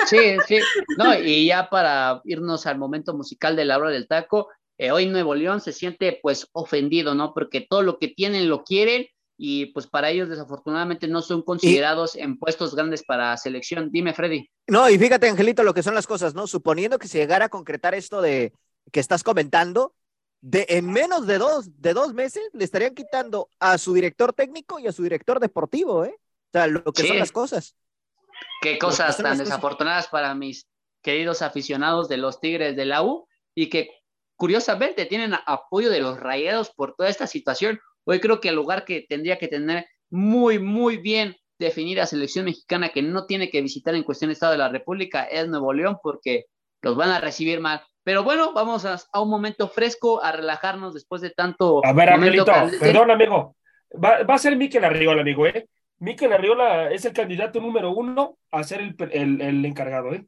Sí, sí, no, y ya para irnos al momento musical de la hora del taco, eh, hoy Nuevo León se siente pues ofendido, ¿no? Porque todo lo que tienen lo quieren y pues para ellos desafortunadamente no son considerados en puestos grandes para selección. Dime, Freddy. No, y fíjate, Angelito, lo que son las cosas, ¿no? Suponiendo que se llegara a concretar esto de que estás comentando, de en menos de dos, de dos meses le estarían quitando a su director técnico y a su director deportivo, ¿eh? O sea, lo que son las cosas. Qué cosas tan desafortunadas para mis queridos aficionados de los Tigres de la U y que curiosamente tienen apoyo de los rayados por toda esta situación. Hoy creo que el lugar que tendría que tener muy, muy bien definida selección mexicana que no tiene que visitar en cuestión de Estado de la República es Nuevo León porque los van a recibir mal. Pero bueno, vamos a, un momento fresco, a relajarnos después de tanto. A ver, Angelito, perdón, amigo. Va, a ser Miquel Arriola, amigo, ¿eh? Miquel Arriola es el candidato número uno a ser el, el, el encargado, ¿eh?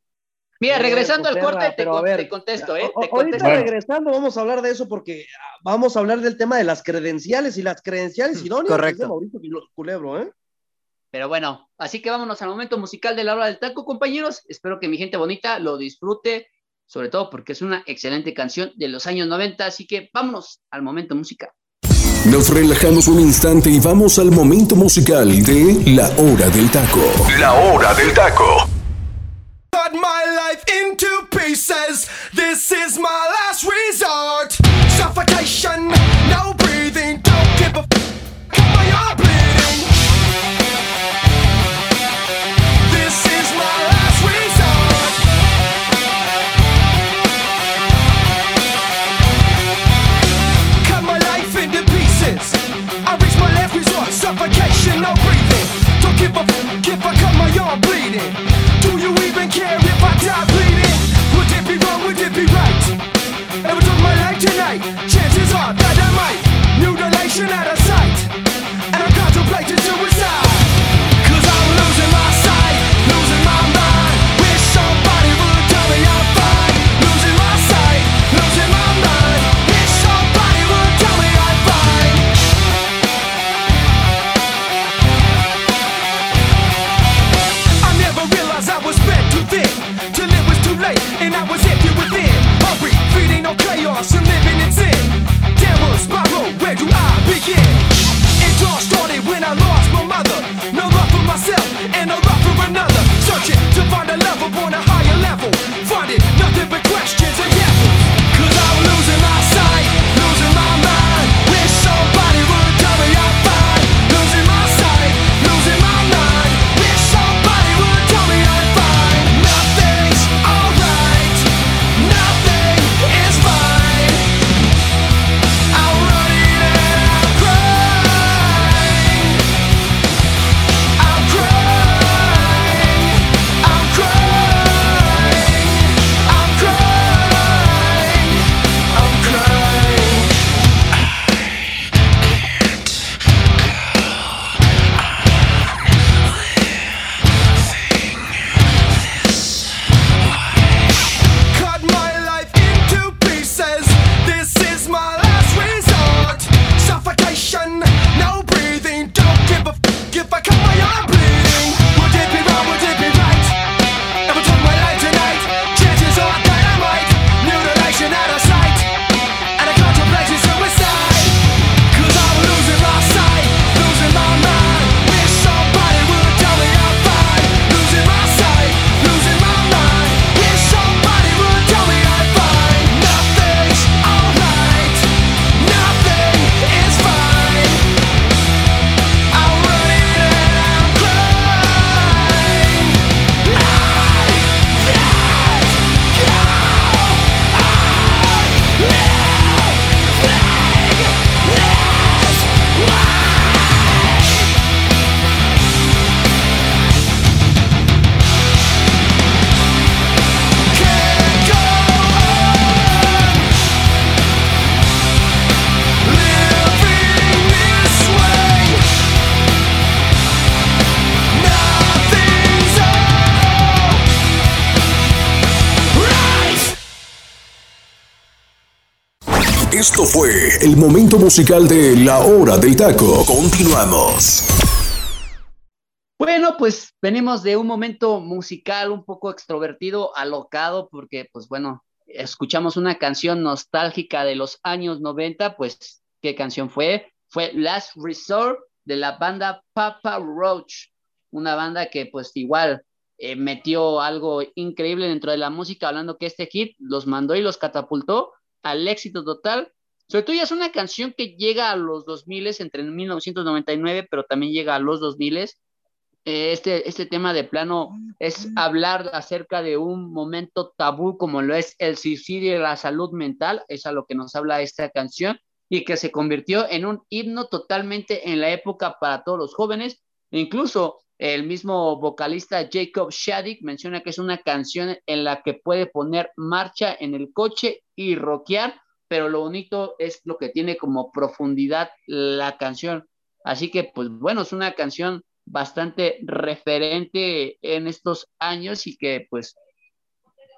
Mira, regresando al corte, te, te, contesto, ¿eh? Te ahorita regresando vamos a hablar de eso porque vamos a hablar del tema de las credenciales y las credenciales idóneas. Correcto. Mauricio Culebro, ¿eh? Pero bueno, así que vámonos al momento musical de la hora del taco, compañeros. Espero que mi gente bonita lo disfrute, sobre todo porque es una excelente canción de los años 90. Así que vámonos al momento musical. Nos relajamos un instante y vamos al momento musical de La Hora del Taco. La Hora del Taco. Life into pieces. This is my last resort. Suffocation, no breathing, el momento musical de La Hora del Taco. Continuamos. Bueno, pues venimos de un momento musical un poco extrovertido, alocado, porque pues bueno, escuchamos una canción nostálgica de los años 90, pues ¿qué canción fue? Fue Last Resort de la banda Papa Roach, una banda que pues igual eh, metió algo increíble dentro de la música, hablando que este hit los mandó y los catapultó al éxito total. Sobre todo ya es una canción que llega a los 2000 entre 1999, pero también llega a los 2000 eh, este, este tema de plano es hablar acerca de un momento tabú como lo es el suicidio y la salud mental, es a lo que nos habla esta canción, y que se convirtió en un himno totalmente en la época para todos los jóvenes. Incluso el mismo vocalista Jacob Shadik menciona que es una canción en la que puede poner marcha en el coche y rockear, pero lo bonito es lo que tiene como profundidad la canción. Así que, pues bueno, es una canción bastante referente en estos años y que pues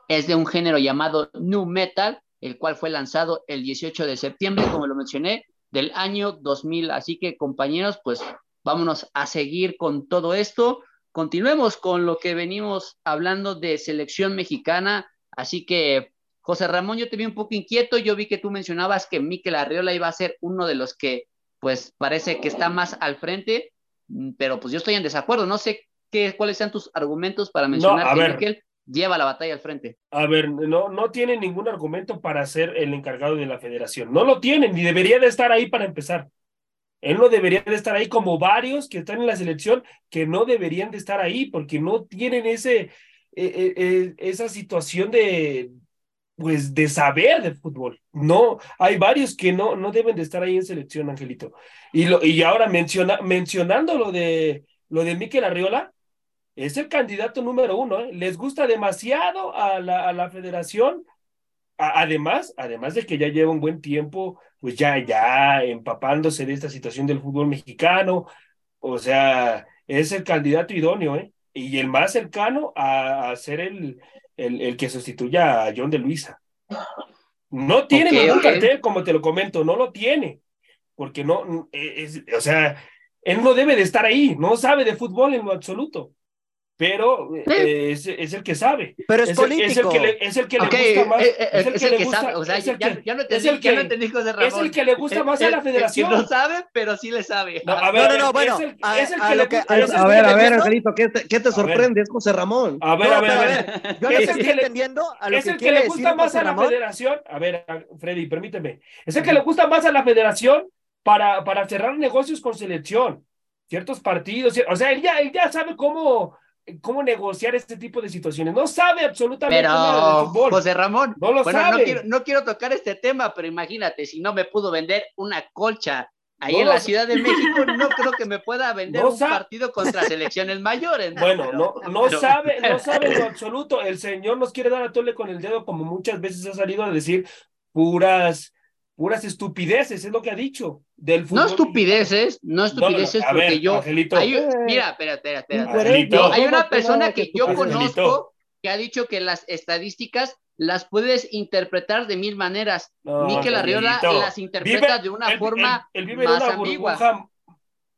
es de un género llamado New Metal, el cual fue lanzado el 18 de septiembre, como lo mencioné, del año 2000. Así que compañeros, pues vámonos a seguir con todo esto. Continuemos con lo que venimos hablando de selección mexicana. Así que, José Ramón, yo te vi un poco inquieto. Yo vi que tú mencionabas que Miquel Arriola iba a ser uno de los que, pues, parece que está más al frente. Mm, pero pues yo estoy en desacuerdo, no sé qué, cuáles sean tus argumentos para mencionar que Miquel lleva la batalla al frente. A ver, no, no tiene ningún argumento para ser el encargado de la federación, no lo tiene, ni debería de estar ahí para empezar. Él no debería de estar ahí como varios que están en la selección que no deberían de estar ahí porque no tienen ese, eh, eh, eh, esa situación de, pues de saber de fútbol. No, hay varios que no, no deben de estar ahí en selección, Angelito. Y, lo, y ahora menciona, mencionando lo de, lo de Miquel Arriola, es el candidato número uno. ¿eh? Les gusta demasiado a la, a la federación. además, además de que ya lleva un buen tiempo, pues ya, ya empapándose de esta situación del fútbol mexicano. O sea, es el candidato idóneo, ¿eh? Y el más cercano a, a ser el, el, que sustituya a John de Luisa. No tiene ningún cartel, como te lo comento, no lo tiene, porque no, es, o sea, él no debe de estar ahí, no sabe de fútbol en lo absoluto pero eh, es, es, el que sabe. Pero es, político. es, el que le, es el que le gusta más. Eh, eh, es el que, le gusta. O sea, es ya no entendí José Ramón. Es el que le gusta más a la federación. no sabe, pero sí le sabe. No, a ver, no, no, no bueno. Es el, que le gusta. A ver, a ver, Angelito, ¿qué te, qué te sorprende? Es José Ramón. A ver, a ver, a ver. Yo no estoy entendiendo a lo Es el que le gusta más a la federación. A ver, Freddy, permíteme. Es el que le gusta más a la federación para, cerrar negocios con selección. Ciertos partidos. O sea, él ya, él ya sabe cómo cómo negociar este tipo de situaciones. No sabe absolutamente nada de fútbol. José Ramón, no lo bueno, sabe. No quiero, no quiero tocar este tema, pero imagínate, si no me pudo vender una colcha ahí en la Ciudad de México, no creo que me pueda vender un partido contra selecciones mayores. Bueno, no, no sabe, no sabe en lo absoluto. El señor nos quiere dar a tole con el dedo, como muchas veces ha salido a decir puras puras estupideces, es lo que ha dicho. Del fútbol. No estupideces, no estupideces, porque ver, yo. Angelito. Hay, mira, espera, espera, espera. Hay una persona que yo conozco que ha dicho que las estadísticas las puedes interpretar de mil maneras. No, Miquel Arriola las interpreta vive, de una él, forma él, él vive más en una ambigua.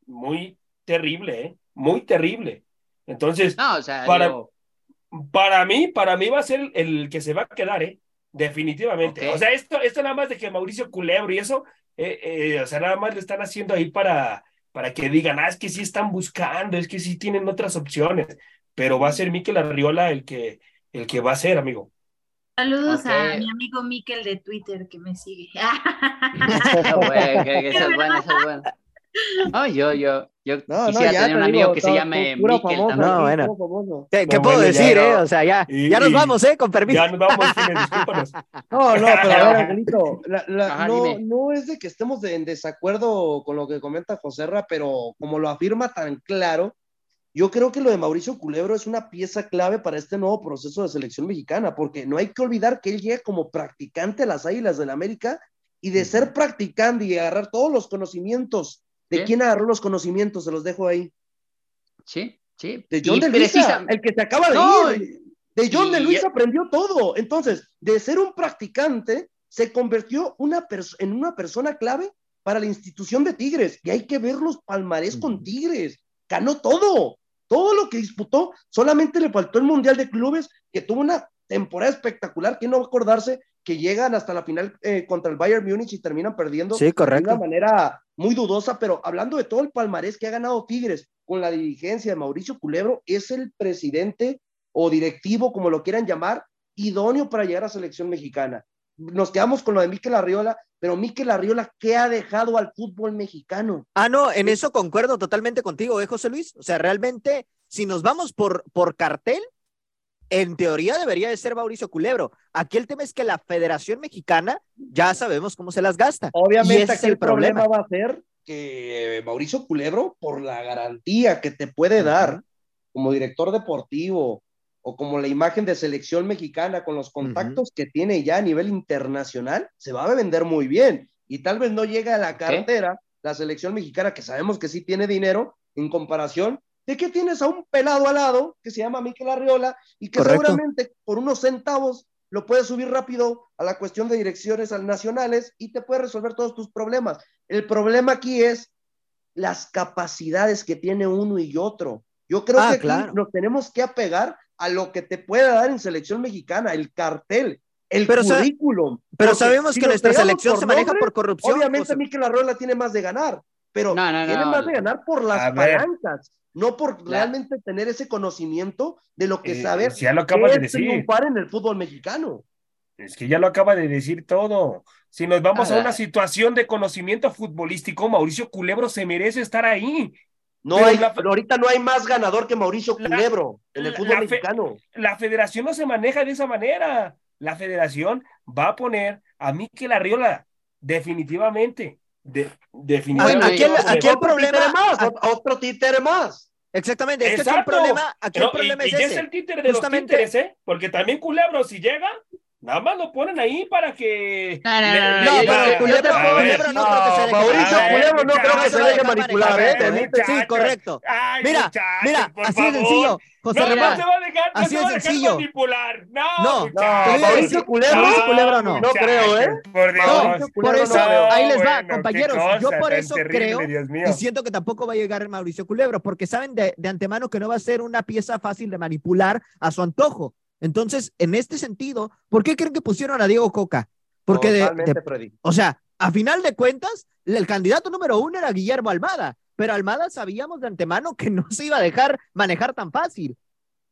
Muy terrible, ¿eh? Muy terrible. Entonces, no, o sea, para, digo... para mí, para mí va a ser el que se va a quedar, ¿eh? Definitivamente. Okay. O sea, esto, esto nada más de que Mauricio Culebro y eso, eh, eh, o sea, nada más lo están haciendo ahí para, para que digan, ah, es que sí están buscando, es que sí tienen otras opciones, pero va a ser Miquel Arriola el que, el que va a ser, amigo. Saludos okay. a mi amigo Miquel de Twitter que me sigue. bueno, que, que esa es buena, esa es buena. No, yo, yo, yo no, quisiera no, tener un amigo digo, que se llame puro Miquel famoso, también. No, bueno. ¿Qué, qué puedo bueno, decir, ya, eh? O sea, ya, Y- ya nos vamos, eh, con permiso. Ya nos vamos, Jiménez, discúlpanos. No, no, pero a ver, Angelito, la- la- Ajá, no, dime. no es de que estemos de- en desacuerdo con lo que comenta José Ra, pero como lo afirma tan claro, yo creo que lo de Mauricio Culebro es una pieza clave para este nuevo proceso de selección mexicana, porque no hay que olvidar que él llega como practicante a las Águilas del la América y de ser practicante y agarrar todos los conocimientos. ¿De Sí. quién agarró los conocimientos? Se los dejo ahí. Sí, sí. De John Y de Luisa, el que se acaba de No, ir. De John y- de Luisa aprendió todo. Entonces, de ser un practicante, se convirtió una en una persona clave para la institución de Tigres. Y hay que ver los palmarés con Tigres. Ganó todo, todo lo que disputó. Solamente le faltó el Mundial de Clubes, que tuvo una temporada espectacular. que no va a acordarse que llegan hasta la final eh, contra el Bayern Múnich y terminan perdiendo sí, correcto. de una manera muy dudosa? Pero hablando de todo el palmarés que ha ganado Tigres con la dirigencia de Mauricio Culebro, es el presidente o directivo, como lo quieran llamar, idóneo para llegar a selección mexicana. Nos quedamos con lo de Miquel Arriola, pero Miquel Arriola, ¿qué ha dejado al fútbol mexicano? Ah, no, en eso concuerdo totalmente contigo, ¿eh, José Luis? O sea, realmente, si nos vamos por, por cartel, en teoría debería de ser Mauricio Culebro. Aquí el tema es que la Federación Mexicana ya sabemos cómo se las gasta. Obviamente aquí el problema. va a ser que Mauricio Culebro, por la garantía que te puede dar como director deportivo, o como la imagen de selección mexicana con los contactos que tiene ya a nivel internacional, se va a vender muy bien. Y tal vez no llega a la cartera la selección mexicana, que sabemos que sí tiene dinero, en comparación de que tienes a un pelado al lado que se llama Miquel Arriola y que seguramente por unos centavos lo puedes subir rápido a la cuestión de direcciones nacionales y te puede resolver todos tus problemas. El problema aquí es las capacidades que tiene uno y otro. Yo creo ah, que aquí nos tenemos que apegar a lo que te pueda dar en selección mexicana, el cartel, el currículum. pero sabemos que nuestra selección se maneja por corrupción. Obviamente, Mikel Arrola tiene más de ganar, pero tiene más de ganar por las palancas, no por realmente tener ese conocimiento de lo que eh, saber ya lo acaba de decir. en el fútbol mexicano. Es que ya lo acaba de decir todo. Si nos vamos a una situación de conocimiento futbolístico, Mauricio Culebro se merece estar ahí. No hay, ahorita no hay más ganador que Mauricio Culebro en el fútbol mexicano. la federación no se maneja de esa manera. La federación va a poner a Miquel Arriola, definitivamente. Definitivamente. aquí, el, problema. Más, otro títere más. Exactamente, este es el problema. Aquí el problema y, es, es el títere de los títeres, ¿eh? Porque también Culebro, si llega, Nada más lo ponen ahí para que. No, no, no, no, pero Culebro, Culebro no creo que se deje Mauricio Culebro no creo que se deje manipular, ¿eh? Sí, correcto. Mira, mira, así de sencillo. José no, Ramón. No se va a dejar, así no de sencillo. manipular. No, no, no Mauricio Culebro. Mauricio Culebro no. No creo, ¿eh? Por Dios. por eso, ahí les va, compañeros. Yo por eso creo y siento que tampoco va a llegar Mauricio Culebro, porque saben de antemano que no va a ser una pieza fácil de manipular a su antojo. Entonces, en este sentido, ¿por qué creen que pusieron a Diego Coca? Porque, de, o sea, a final de cuentas, el candidato número uno era Guillermo Almada, pero Almada sabíamos de antemano que no se iba a dejar manejar tan fácil.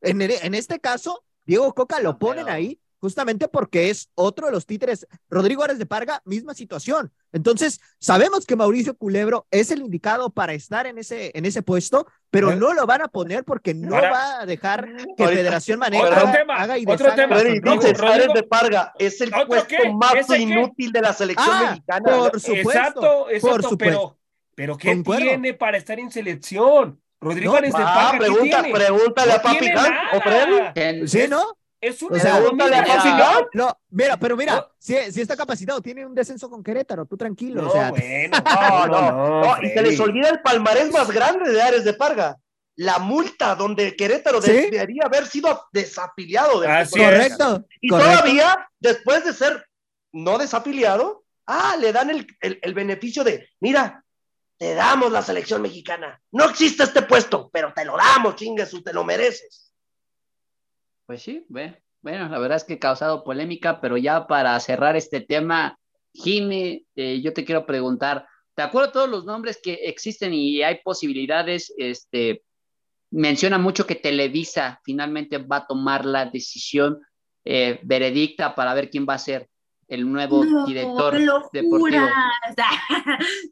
En, en este caso, Diego Coca lo ponen ahí justamente porque es otro de los títeres. Rodrigo Ares de Parga, misma situación. Entonces, sabemos que Mauricio Culebro es el indicado para estar en ese, en ese puesto, pero no lo van a poner porque no va a dejar que Federación maneje, haga y otro tema. Rodrigo, de Parga es el puesto más inútil de la selección ah, mexicana. Por supuesto. Exacto, exacto, por supuesto. pero, pero ¿qué tiene para estar en selección? Rodrigo Ares de Parga, pregunta, tiene? Pregúntale a Papi o Freddy. Sí, ¿no? Es un o sea, a No, mira, pero mira, si, si, está capacitado, tiene un descenso con Querétaro, tú tranquilo. No, o sea, bueno, no, no, no, y se les olvida el palmarés más grande de Ares de Parga. La multa donde Querétaro debería haber sido desafiliado. De correcto. Y todavía, después de ser no desafiliado, ah, le dan el, el, el beneficio de, mira, te damos la selección mexicana. No existe este puesto, pero te lo damos, chingues, te lo mereces. Pues sí, bueno, la verdad es que ha causado polémica, pero ya para cerrar este tema, Jimmy, eh, yo te quiero preguntar, ¿de acuerdo todos los nombres que existen y hay posibilidades? Este, menciona mucho que Televisa finalmente va a tomar la decisión eh, veredicta para ver quién va a ser el nuevo director deportivo.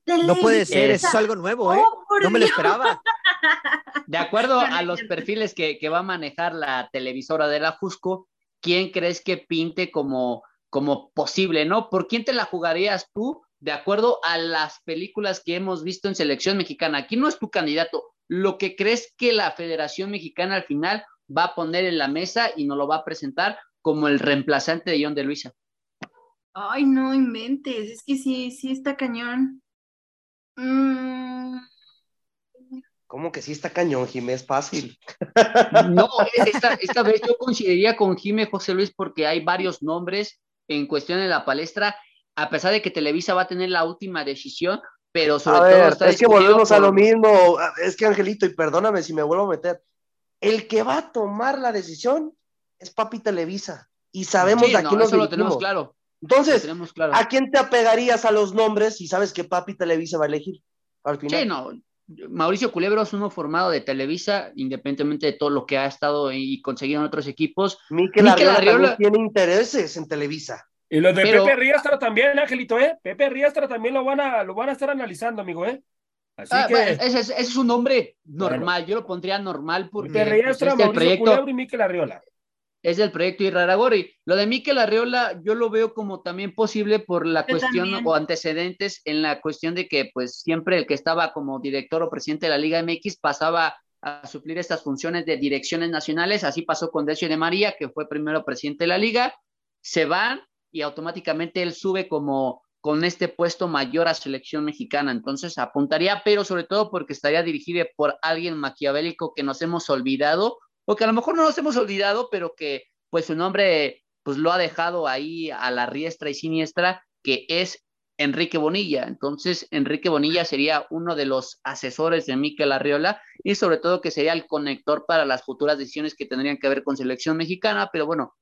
no puede ser, eso es algo nuevo, ¿eh? Oh, no me lo esperaba. De acuerdo a los perfiles que, va a manejar la televisora de la Jusco, ¿quién crees que pinte como, como posible, no? ¿Por quién te la jugarías tú de acuerdo a las películas que hemos visto en selección mexicana? Aquí no es tu candidato, lo que crees que la Federación Mexicana al final va a poner en la mesa y nos lo va a presentar como el reemplazante de John de Luisa. Ay, no inventes, es que sí, sí está cañón. Mm. ¿Cómo que sí está cañón, Jiménez? Fácil. No, esta, vez yo coincidiría con Jiménez José Luis porque hay varios nombres en cuestión de la palestra, a pesar de que Televisa va a tener la última decisión, pero sobre a todo ver, está es que volvemos a lo mismo. Es que Angelito, y perdóname si me vuelvo a meter, el que va a tomar la decisión es Papi Televisa. Y sabemos Sí, a no, quién nos eso lo tenemos claro. Entonces, tenemos claro. ¿a quién te apegarías a los nombres si sabes que Papi Televisa va a elegir al final? Sí, no. Mauricio Culebro es uno formado de Televisa, independientemente de todo lo que ha estado y conseguido en otros equipos. Mikel Mikel Arriola, tiene intereses en Televisa. Y los de Pero- Pepe Riastra también, Angelito, ¿eh? Pepe Riastra también lo van a, lo van a estar analizando, amigo, ¿eh? Así Ah, que bueno, ese, es, ese es un nombre normal, yo lo pondría normal porque Pepe pues, Riastra, es del Mauricio proyecto, Culebro y Mikel Arriola. Es del proyecto Irraragorri. Lo de Mikel Arriola yo lo veo como también posible por la Yo cuestión también. o antecedentes en la cuestión de que pues siempre el que estaba como director o presidente de la Liga MX pasaba a suplir estas funciones de direcciones nacionales, así pasó con Decio de María, que fue primero presidente de la liga, se van y automáticamente él sube como con este puesto mayor a selección mexicana, entonces apuntaría, pero sobre todo porque estaría dirigido por alguien maquiavélico que nos hemos olvidado, o que a lo mejor no nos hemos olvidado, pero que pues su nombre pues lo ha dejado ahí a la riestra y siniestra, que es Enrique Bonilla. Entonces, Enrique Bonilla sería uno de los asesores de Mikel Arriola y sobre todo que sería el conector para las futuras decisiones que tendrían que ver con selección mexicana, pero bueno,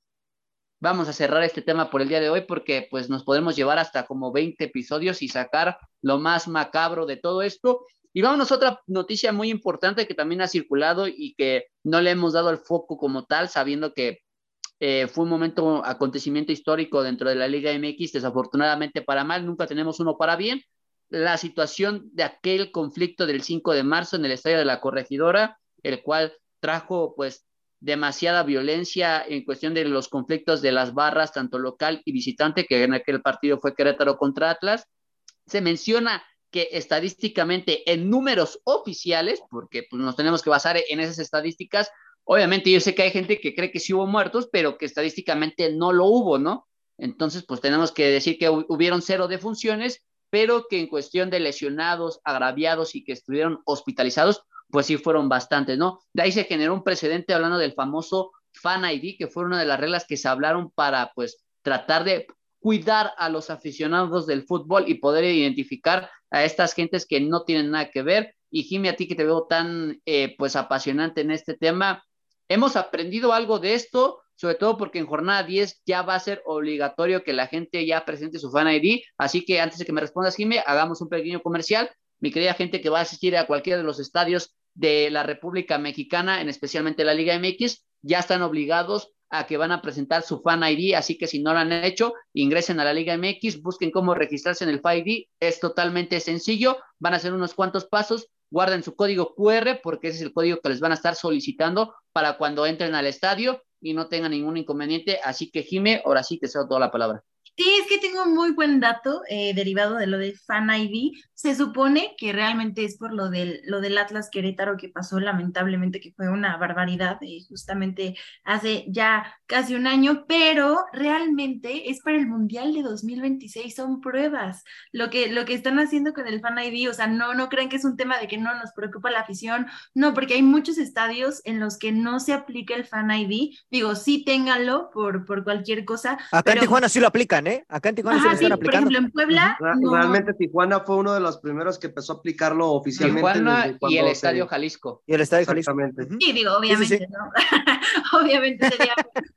vamos a cerrar este tema por el día de hoy porque pues nos podemos llevar hasta como 20 episodios y sacar lo más macabro de todo esto. Y vámonos a otra noticia muy importante que también ha circulado y que no le hemos dado el foco como tal, sabiendo que eh, fue un momento, acontecimiento histórico dentro de la Liga MX, desafortunadamente para mal, nunca tenemos uno para bien. La situación de aquel conflicto del 5 de marzo en el estadio de la Corregidora, el cual trajo pues demasiada violencia en cuestión de los conflictos de las barras, tanto local y visitante, que en aquel partido fue Querétaro contra Atlas. Se menciona que estadísticamente en números oficiales, porque pues, nos tenemos que basar en esas estadísticas, obviamente yo sé que hay gente que cree que sí hubo muertos, pero que estadísticamente no lo hubo, ¿no? Entonces, pues tenemos que decir que hubieron cero defunciones, pero que en cuestión de lesionados, agraviados y que estuvieron hospitalizados, pues sí fueron bastantes, ¿no? De ahí se generó un precedente hablando del famoso Fan ID, que fue una de las reglas que se hablaron para, pues, tratar de cuidar a los aficionados del fútbol y poder identificar a estas gentes que no tienen nada que ver. Y Jimmy, a ti que te veo tan, eh, pues, apasionante en este tema, hemos aprendido algo de esto, sobre todo porque en jornada 10 ya va a ser obligatorio que la gente ya presente su Fan ID, así que antes de que me respondas, Jimmy, hagamos un pequeño comercial. Mi querida gente que va a asistir a cualquiera de los estadios de la República Mexicana, en especialmente la Liga MX, ya están obligados a que van a presentar su Fan ID, así que si no lo han hecho, ingresen a la Liga MX, busquen cómo registrarse en el Fan ID, es totalmente sencillo, van a hacer unos cuantos pasos, guarden su código QR porque ese es el código que les van a estar solicitando para cuando entren al estadio y no tengan ningún inconveniente, así que Jime, ahora sí te cedo toda la palabra. Sí, es que tengo muy buen dato eh, derivado de lo de Fan ID. Se supone que realmente es por lo del, lo del Atlas Querétaro que pasó lamentablemente, que fue una barbaridad, eh, justamente hace ya casi un año, pero realmente es para el Mundial de 2026, son pruebas. Lo que, lo que están haciendo con el Fan ID, o sea, no, no crean que es un tema de que no nos preocupa la afición, no, porque hay muchos estadios en los que no se aplica el Fan ID. Digo, sí ténganlo por, por cualquier cosa. Acá pero... en Tijuana sí lo aplican, ¿eh? Acá en Tijuana sí Ajá, lo están sí, aplicando. Por ejemplo, en Puebla. No- Realmente Tijuana fue uno de los primeros que empezó a aplicarlo oficialmente. Tijuana y el se- Estadio Jalisco. Y el estadio Jalisco. Exactamente. Sí, digo, sí, obviamente, sí. ¿no? obviamente sería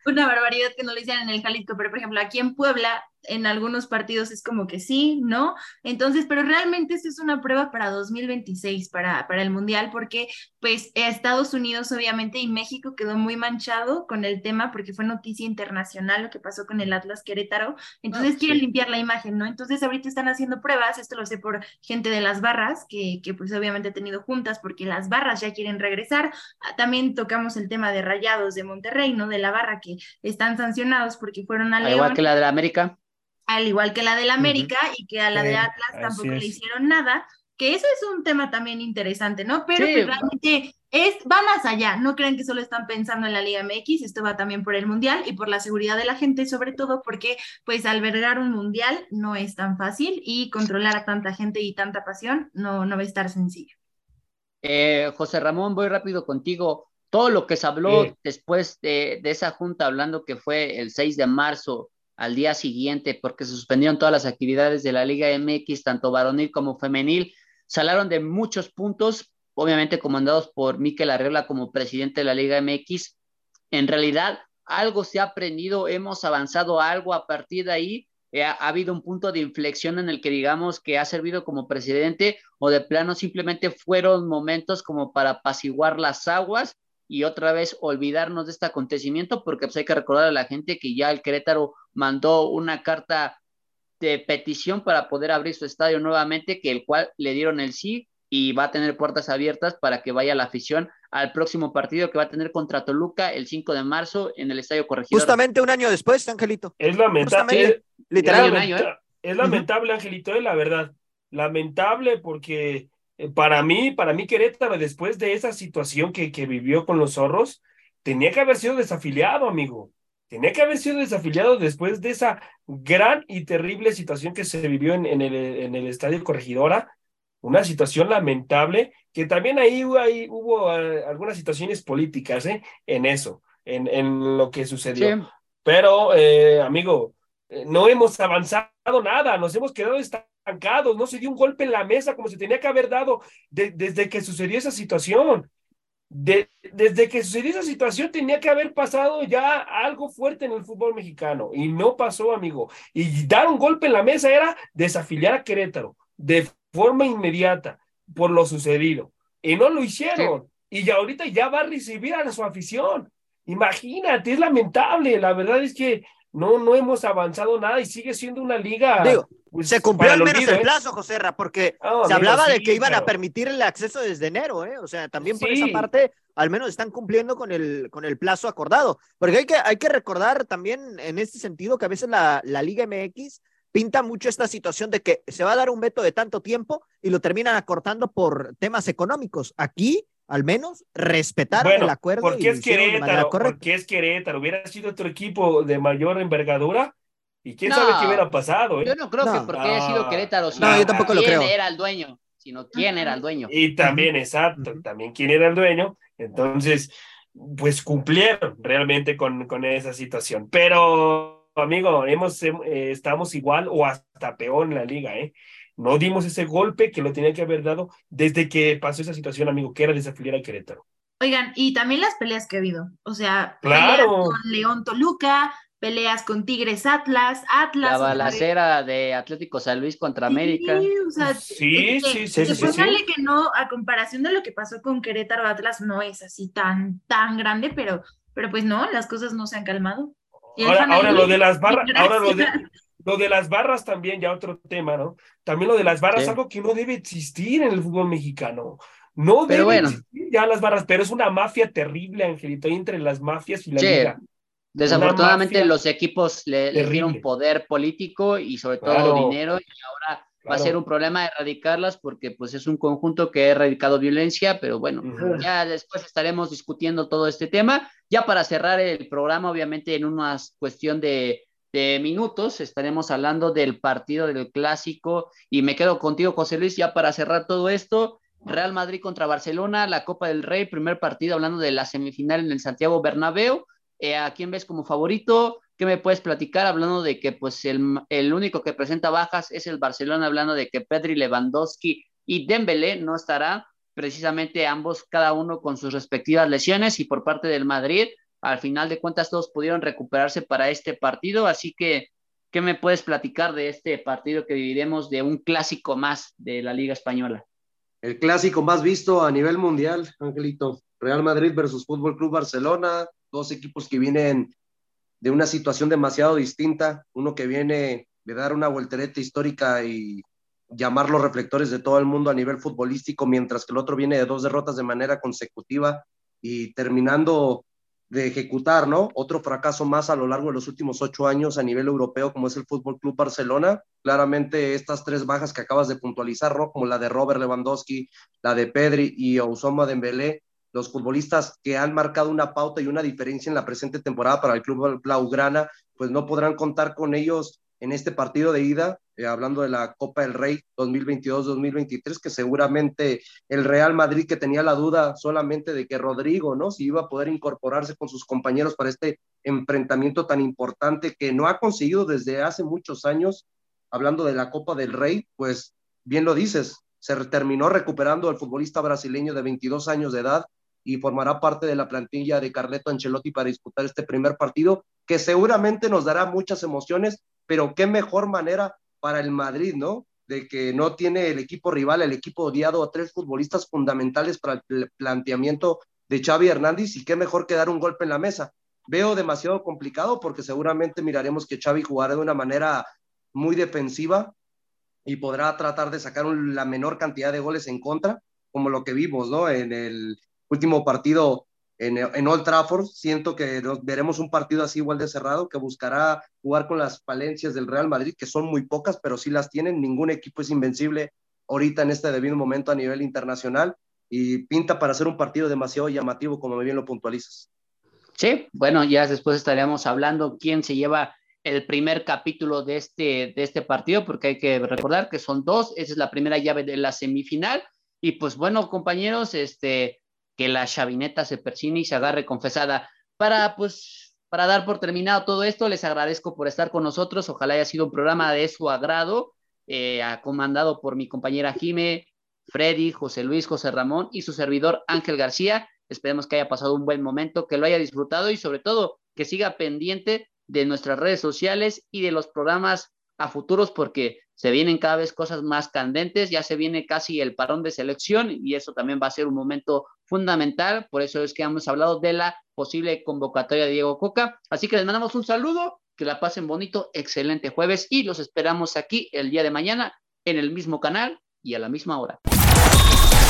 una barbaridad que no lo hicieran en el Jalisco, pero por ejemplo, aquí en Puebla, en algunos partidos es como que sí, ¿no? Entonces, pero realmente esto es una prueba para 2026, para, para el Mundial, porque pues Estados Unidos obviamente y México quedó muy manchado con el tema porque fue noticia internacional lo que pasó con el Atlas Querétaro, entonces Ah, quieren sí. limpiar la imagen, ¿no? Entonces ahorita están haciendo pruebas, esto lo sé por gente de las barras, que, que pues obviamente he tenido juntas porque las barras ya quieren regresar, Ah, también tocamos el tema de Rayados de Monterrey, ¿no? De la barra que están sancionados porque fueron a Al León, igual que la de la América. al igual que la del América y que a la Sí, de Atlas tampoco le hicieron nada, que eso es un tema también interesante, ¿no? Pero Sí. pues, realmente es, va más allá, no crean que solo están pensando en la Liga MX, esto va también por el Mundial y por la seguridad de la gente, sobre todo porque pues albergar un Mundial no es tan fácil y controlar a tanta gente y tanta pasión no, no va a estar sencillo. Eh, José Ramón, voy rápido contigo. Todo lo que se habló Sí. después de, de esa junta, hablando que fue el 6 de marzo, al día siguiente porque se suspendieron todas las actividades de la Liga MX, tanto varonil como femenil. Salaron de muchos puntos, obviamente comandados por Miquel Arreola como presidente de la Liga MX. En realidad, algo se ha aprendido, hemos avanzado algo a partir de ahí. Eh, ha, habido un punto de inflexión en el que digamos que ha servido como presidente o de plano simplemente fueron momentos como para apaciguar las aguas y otra vez olvidarnos de este acontecimiento porque pues hay que recordar a la gente que ya el Querétaro mandó una carta de petición para poder abrir su estadio nuevamente, que el cual le dieron el sí y va a tener puertas abiertas para que vaya la afición al próximo partido que va a tener contra Toluca el 5 de marzo en el Estadio Corregidor. Justamente un año después, Angelito. Es lamentable. literalmente. Es, ¿eh? es lamentable, Angelito, es la verdad. Lamentable porque eh, para mí, para mí Querétaro, después de esa situación que, que vivió con los zorros, tenía que haber sido desafiliado, amigo. Tenía que haber sido desafiliado después de esa gran y terrible situación que se vivió en, en, el, en el Estadio Corregidora una situación lamentable, que también ahí, hubo eh, algunas situaciones políticas ¿eh? en eso, en, en, lo que sucedió. Pero, eh, amigo, eh, no hemos avanzado nada, nos hemos quedado estancados, no se dio un golpe en la mesa como se tenía que haber dado desde que sucedió esa situación. De, desde que sucedió esa situación tenía que haber pasado ya algo fuerte en el fútbol mexicano y no pasó, amigo. Y dar un golpe en la mesa era desafiliar a Querétaro de forma inmediata por lo sucedido. Y no lo hicieron. Y ya ahorita ya va a recibir a su afición. Imagínate, es lamentable. La verdad es que no, no hemos avanzado nada y sigue siendo una liga. Pues, se cumplió al menos el ¿eh? plazo, José Ra, porque se hablaba de que iban a permitir el acceso desde enero, ¿eh? O sea, también por esa parte, al menos están cumpliendo con el, con el plazo acordado. Porque hay que, hay que recordar también en este sentido que a veces la, la Liga MX pinta mucho esta situación de que se va a dar un veto de tanto tiempo y lo terminan acortando por temas económicos. Aquí, al menos, respetar el acuerdo. Porque es Querétaro, porque es Querétaro. Hubiera sido otro equipo de mayor envergadura. Y quién sabe qué hubiera pasado. ¿eh? Yo no creo que porque haya sido Querétaro, sino no, yo tampoco lo creo. era el dueño, sino quién era el dueño. Y también, exacto, también quién era el dueño. Entonces, pues cumplieron realmente con, con esa situación. Pero amigo, hemos, eh, estamos igual o hasta peor en la liga, ¿eh? No dimos ese golpe que lo tenía que haber dado desde que pasó esa situación, amigo, que era desafiliar a Querétaro. Oigan, y también las peleas que ha habido, o sea, claro. con León Toluca, peleas con Tigres Atlas, Atlas. La balacera de Atlético San Luis contra América. Sí, o sea, sí, sí, sí, sí, que no, a comparación de lo que pasó con Querétaro Atlas, no es así tan, tan grande, pero, pero pues no, las cosas no se han calmado. Ahora, lo de las barras, ahora lo de, lo de las barras también, ya otro tema, ¿no? También lo de las barras, algo que no debe existir en el fútbol mexicano. No debe existir ya las barras, pero es una mafia terrible, Angelito, entre las mafias y la liga. Desafortunadamente los equipos le, dieron poder político y sobre todo dinero y ahora va a ser un problema erradicarlas porque pues es un conjunto que ha erradicado violencia, pero bueno, ya después estaremos discutiendo todo este tema. Ya para cerrar el programa, obviamente en una cuestión de, de minutos estaremos hablando del partido del clásico y me quedo contigo, José Luis, ya para cerrar todo esto. Real Madrid contra Barcelona, la Copa del Rey, primer partido hablando de la semifinal en el Santiago Bernabéu. Eh, ¿A quién ves como favorito? ¿Qué me puedes platicar hablando de que pues el, el, único que presenta bajas es el Barcelona, hablando de que Pedri, Lewandowski y Dembélé no estarán, precisamente ambos, cada uno con sus respectivas lesiones y por parte del Madrid, al final de cuentas todos pudieron recuperarse para este partido, así que, ¿qué me puedes platicar de este partido que viviremos de un clásico más de la Liga Española? El clásico más visto a nivel mundial, Angelito. Real Madrid versus Fútbol Club Barcelona, dos equipos que vienen de una situación demasiado distinta, uno que viene de dar una voltereta histórica y llamar los reflectores de todo el mundo a nivel futbolístico, mientras que el otro viene de dos derrotas de manera consecutiva y terminando de ejecutar, ¿no? Otro fracaso más a lo largo de los últimos ocho años a nivel europeo, como es el Fútbol Club Barcelona. Claramente, estas tres bajas que acabas de puntualizar, ¿no? Como la de Robert Lewandowski, la de Pedri y Ousoma Dembélé, los futbolistas que han marcado una pauta y una diferencia en la presente temporada para el club Blaugrana, pues no podrán contar con ellos en este partido de ida, eh, hablando de la Copa del Rey 2022-2023, que seguramente el Real Madrid que tenía la duda solamente de que Rodrigo, ¿no? Si iba a poder incorporarse con sus compañeros para este enfrentamiento tan importante que no ha conseguido desde hace muchos años, hablando de la Copa del Rey, pues bien lo dices, se terminó recuperando el futbolista brasileño de 22 años de edad y formará parte de la plantilla de Carleto Ancelotti para disputar este primer partido, que seguramente nos dará muchas emociones, pero qué mejor manera para el Madrid, ¿no? De que no tiene el equipo rival, el equipo odiado a tres futbolistas fundamentales para el planteamiento de Xavi Hernández y qué mejor que dar un golpe en la mesa. Veo demasiado complicado porque seguramente miraremos que Xavi jugará de una manera muy defensiva y podrá tratar de sacar la menor cantidad de goles en contra, como lo que vimos, ¿no? En el último partido en, en, Old Trafford. Siento que veremos un partido así igual de cerrado, que buscará jugar con las falencias del Real Madrid, que son muy pocas, pero sí las tienen. Ningún equipo es invencible ahorita en este debido momento a nivel internacional y pinta para ser un partido demasiado llamativo, como bien lo puntualizas. Sí, bueno, ya después estaríamos hablando quién se lleva el primer capítulo de este, de este partido, porque hay que recordar que son dos, esa es la primera llave de la semifinal. Y pues bueno, compañeros, este, que la chavineta se persine y se agarre confesada. Para, pues, para dar por terminado todo esto, les agradezco por estar con nosotros. Ojalá haya sido un programa de su agrado, eh, comandado por mi compañera Jime, Freddy, José Luis, José Ramón y su servidor Ángel García. Esperemos que haya pasado un buen momento, que lo haya disfrutado y sobre todo que siga pendiente de nuestras redes sociales y de los programas a futuros porque se vienen cada vez cosas más candentes, ya se viene casi el parón de selección y eso también va a ser un momento fundamental, por eso es que hemos hablado de la posible convocatoria de Diego Coca, así que les mandamos un saludo, que la pasen bonito, excelente jueves y los esperamos aquí el día de mañana en el mismo canal y a la misma hora.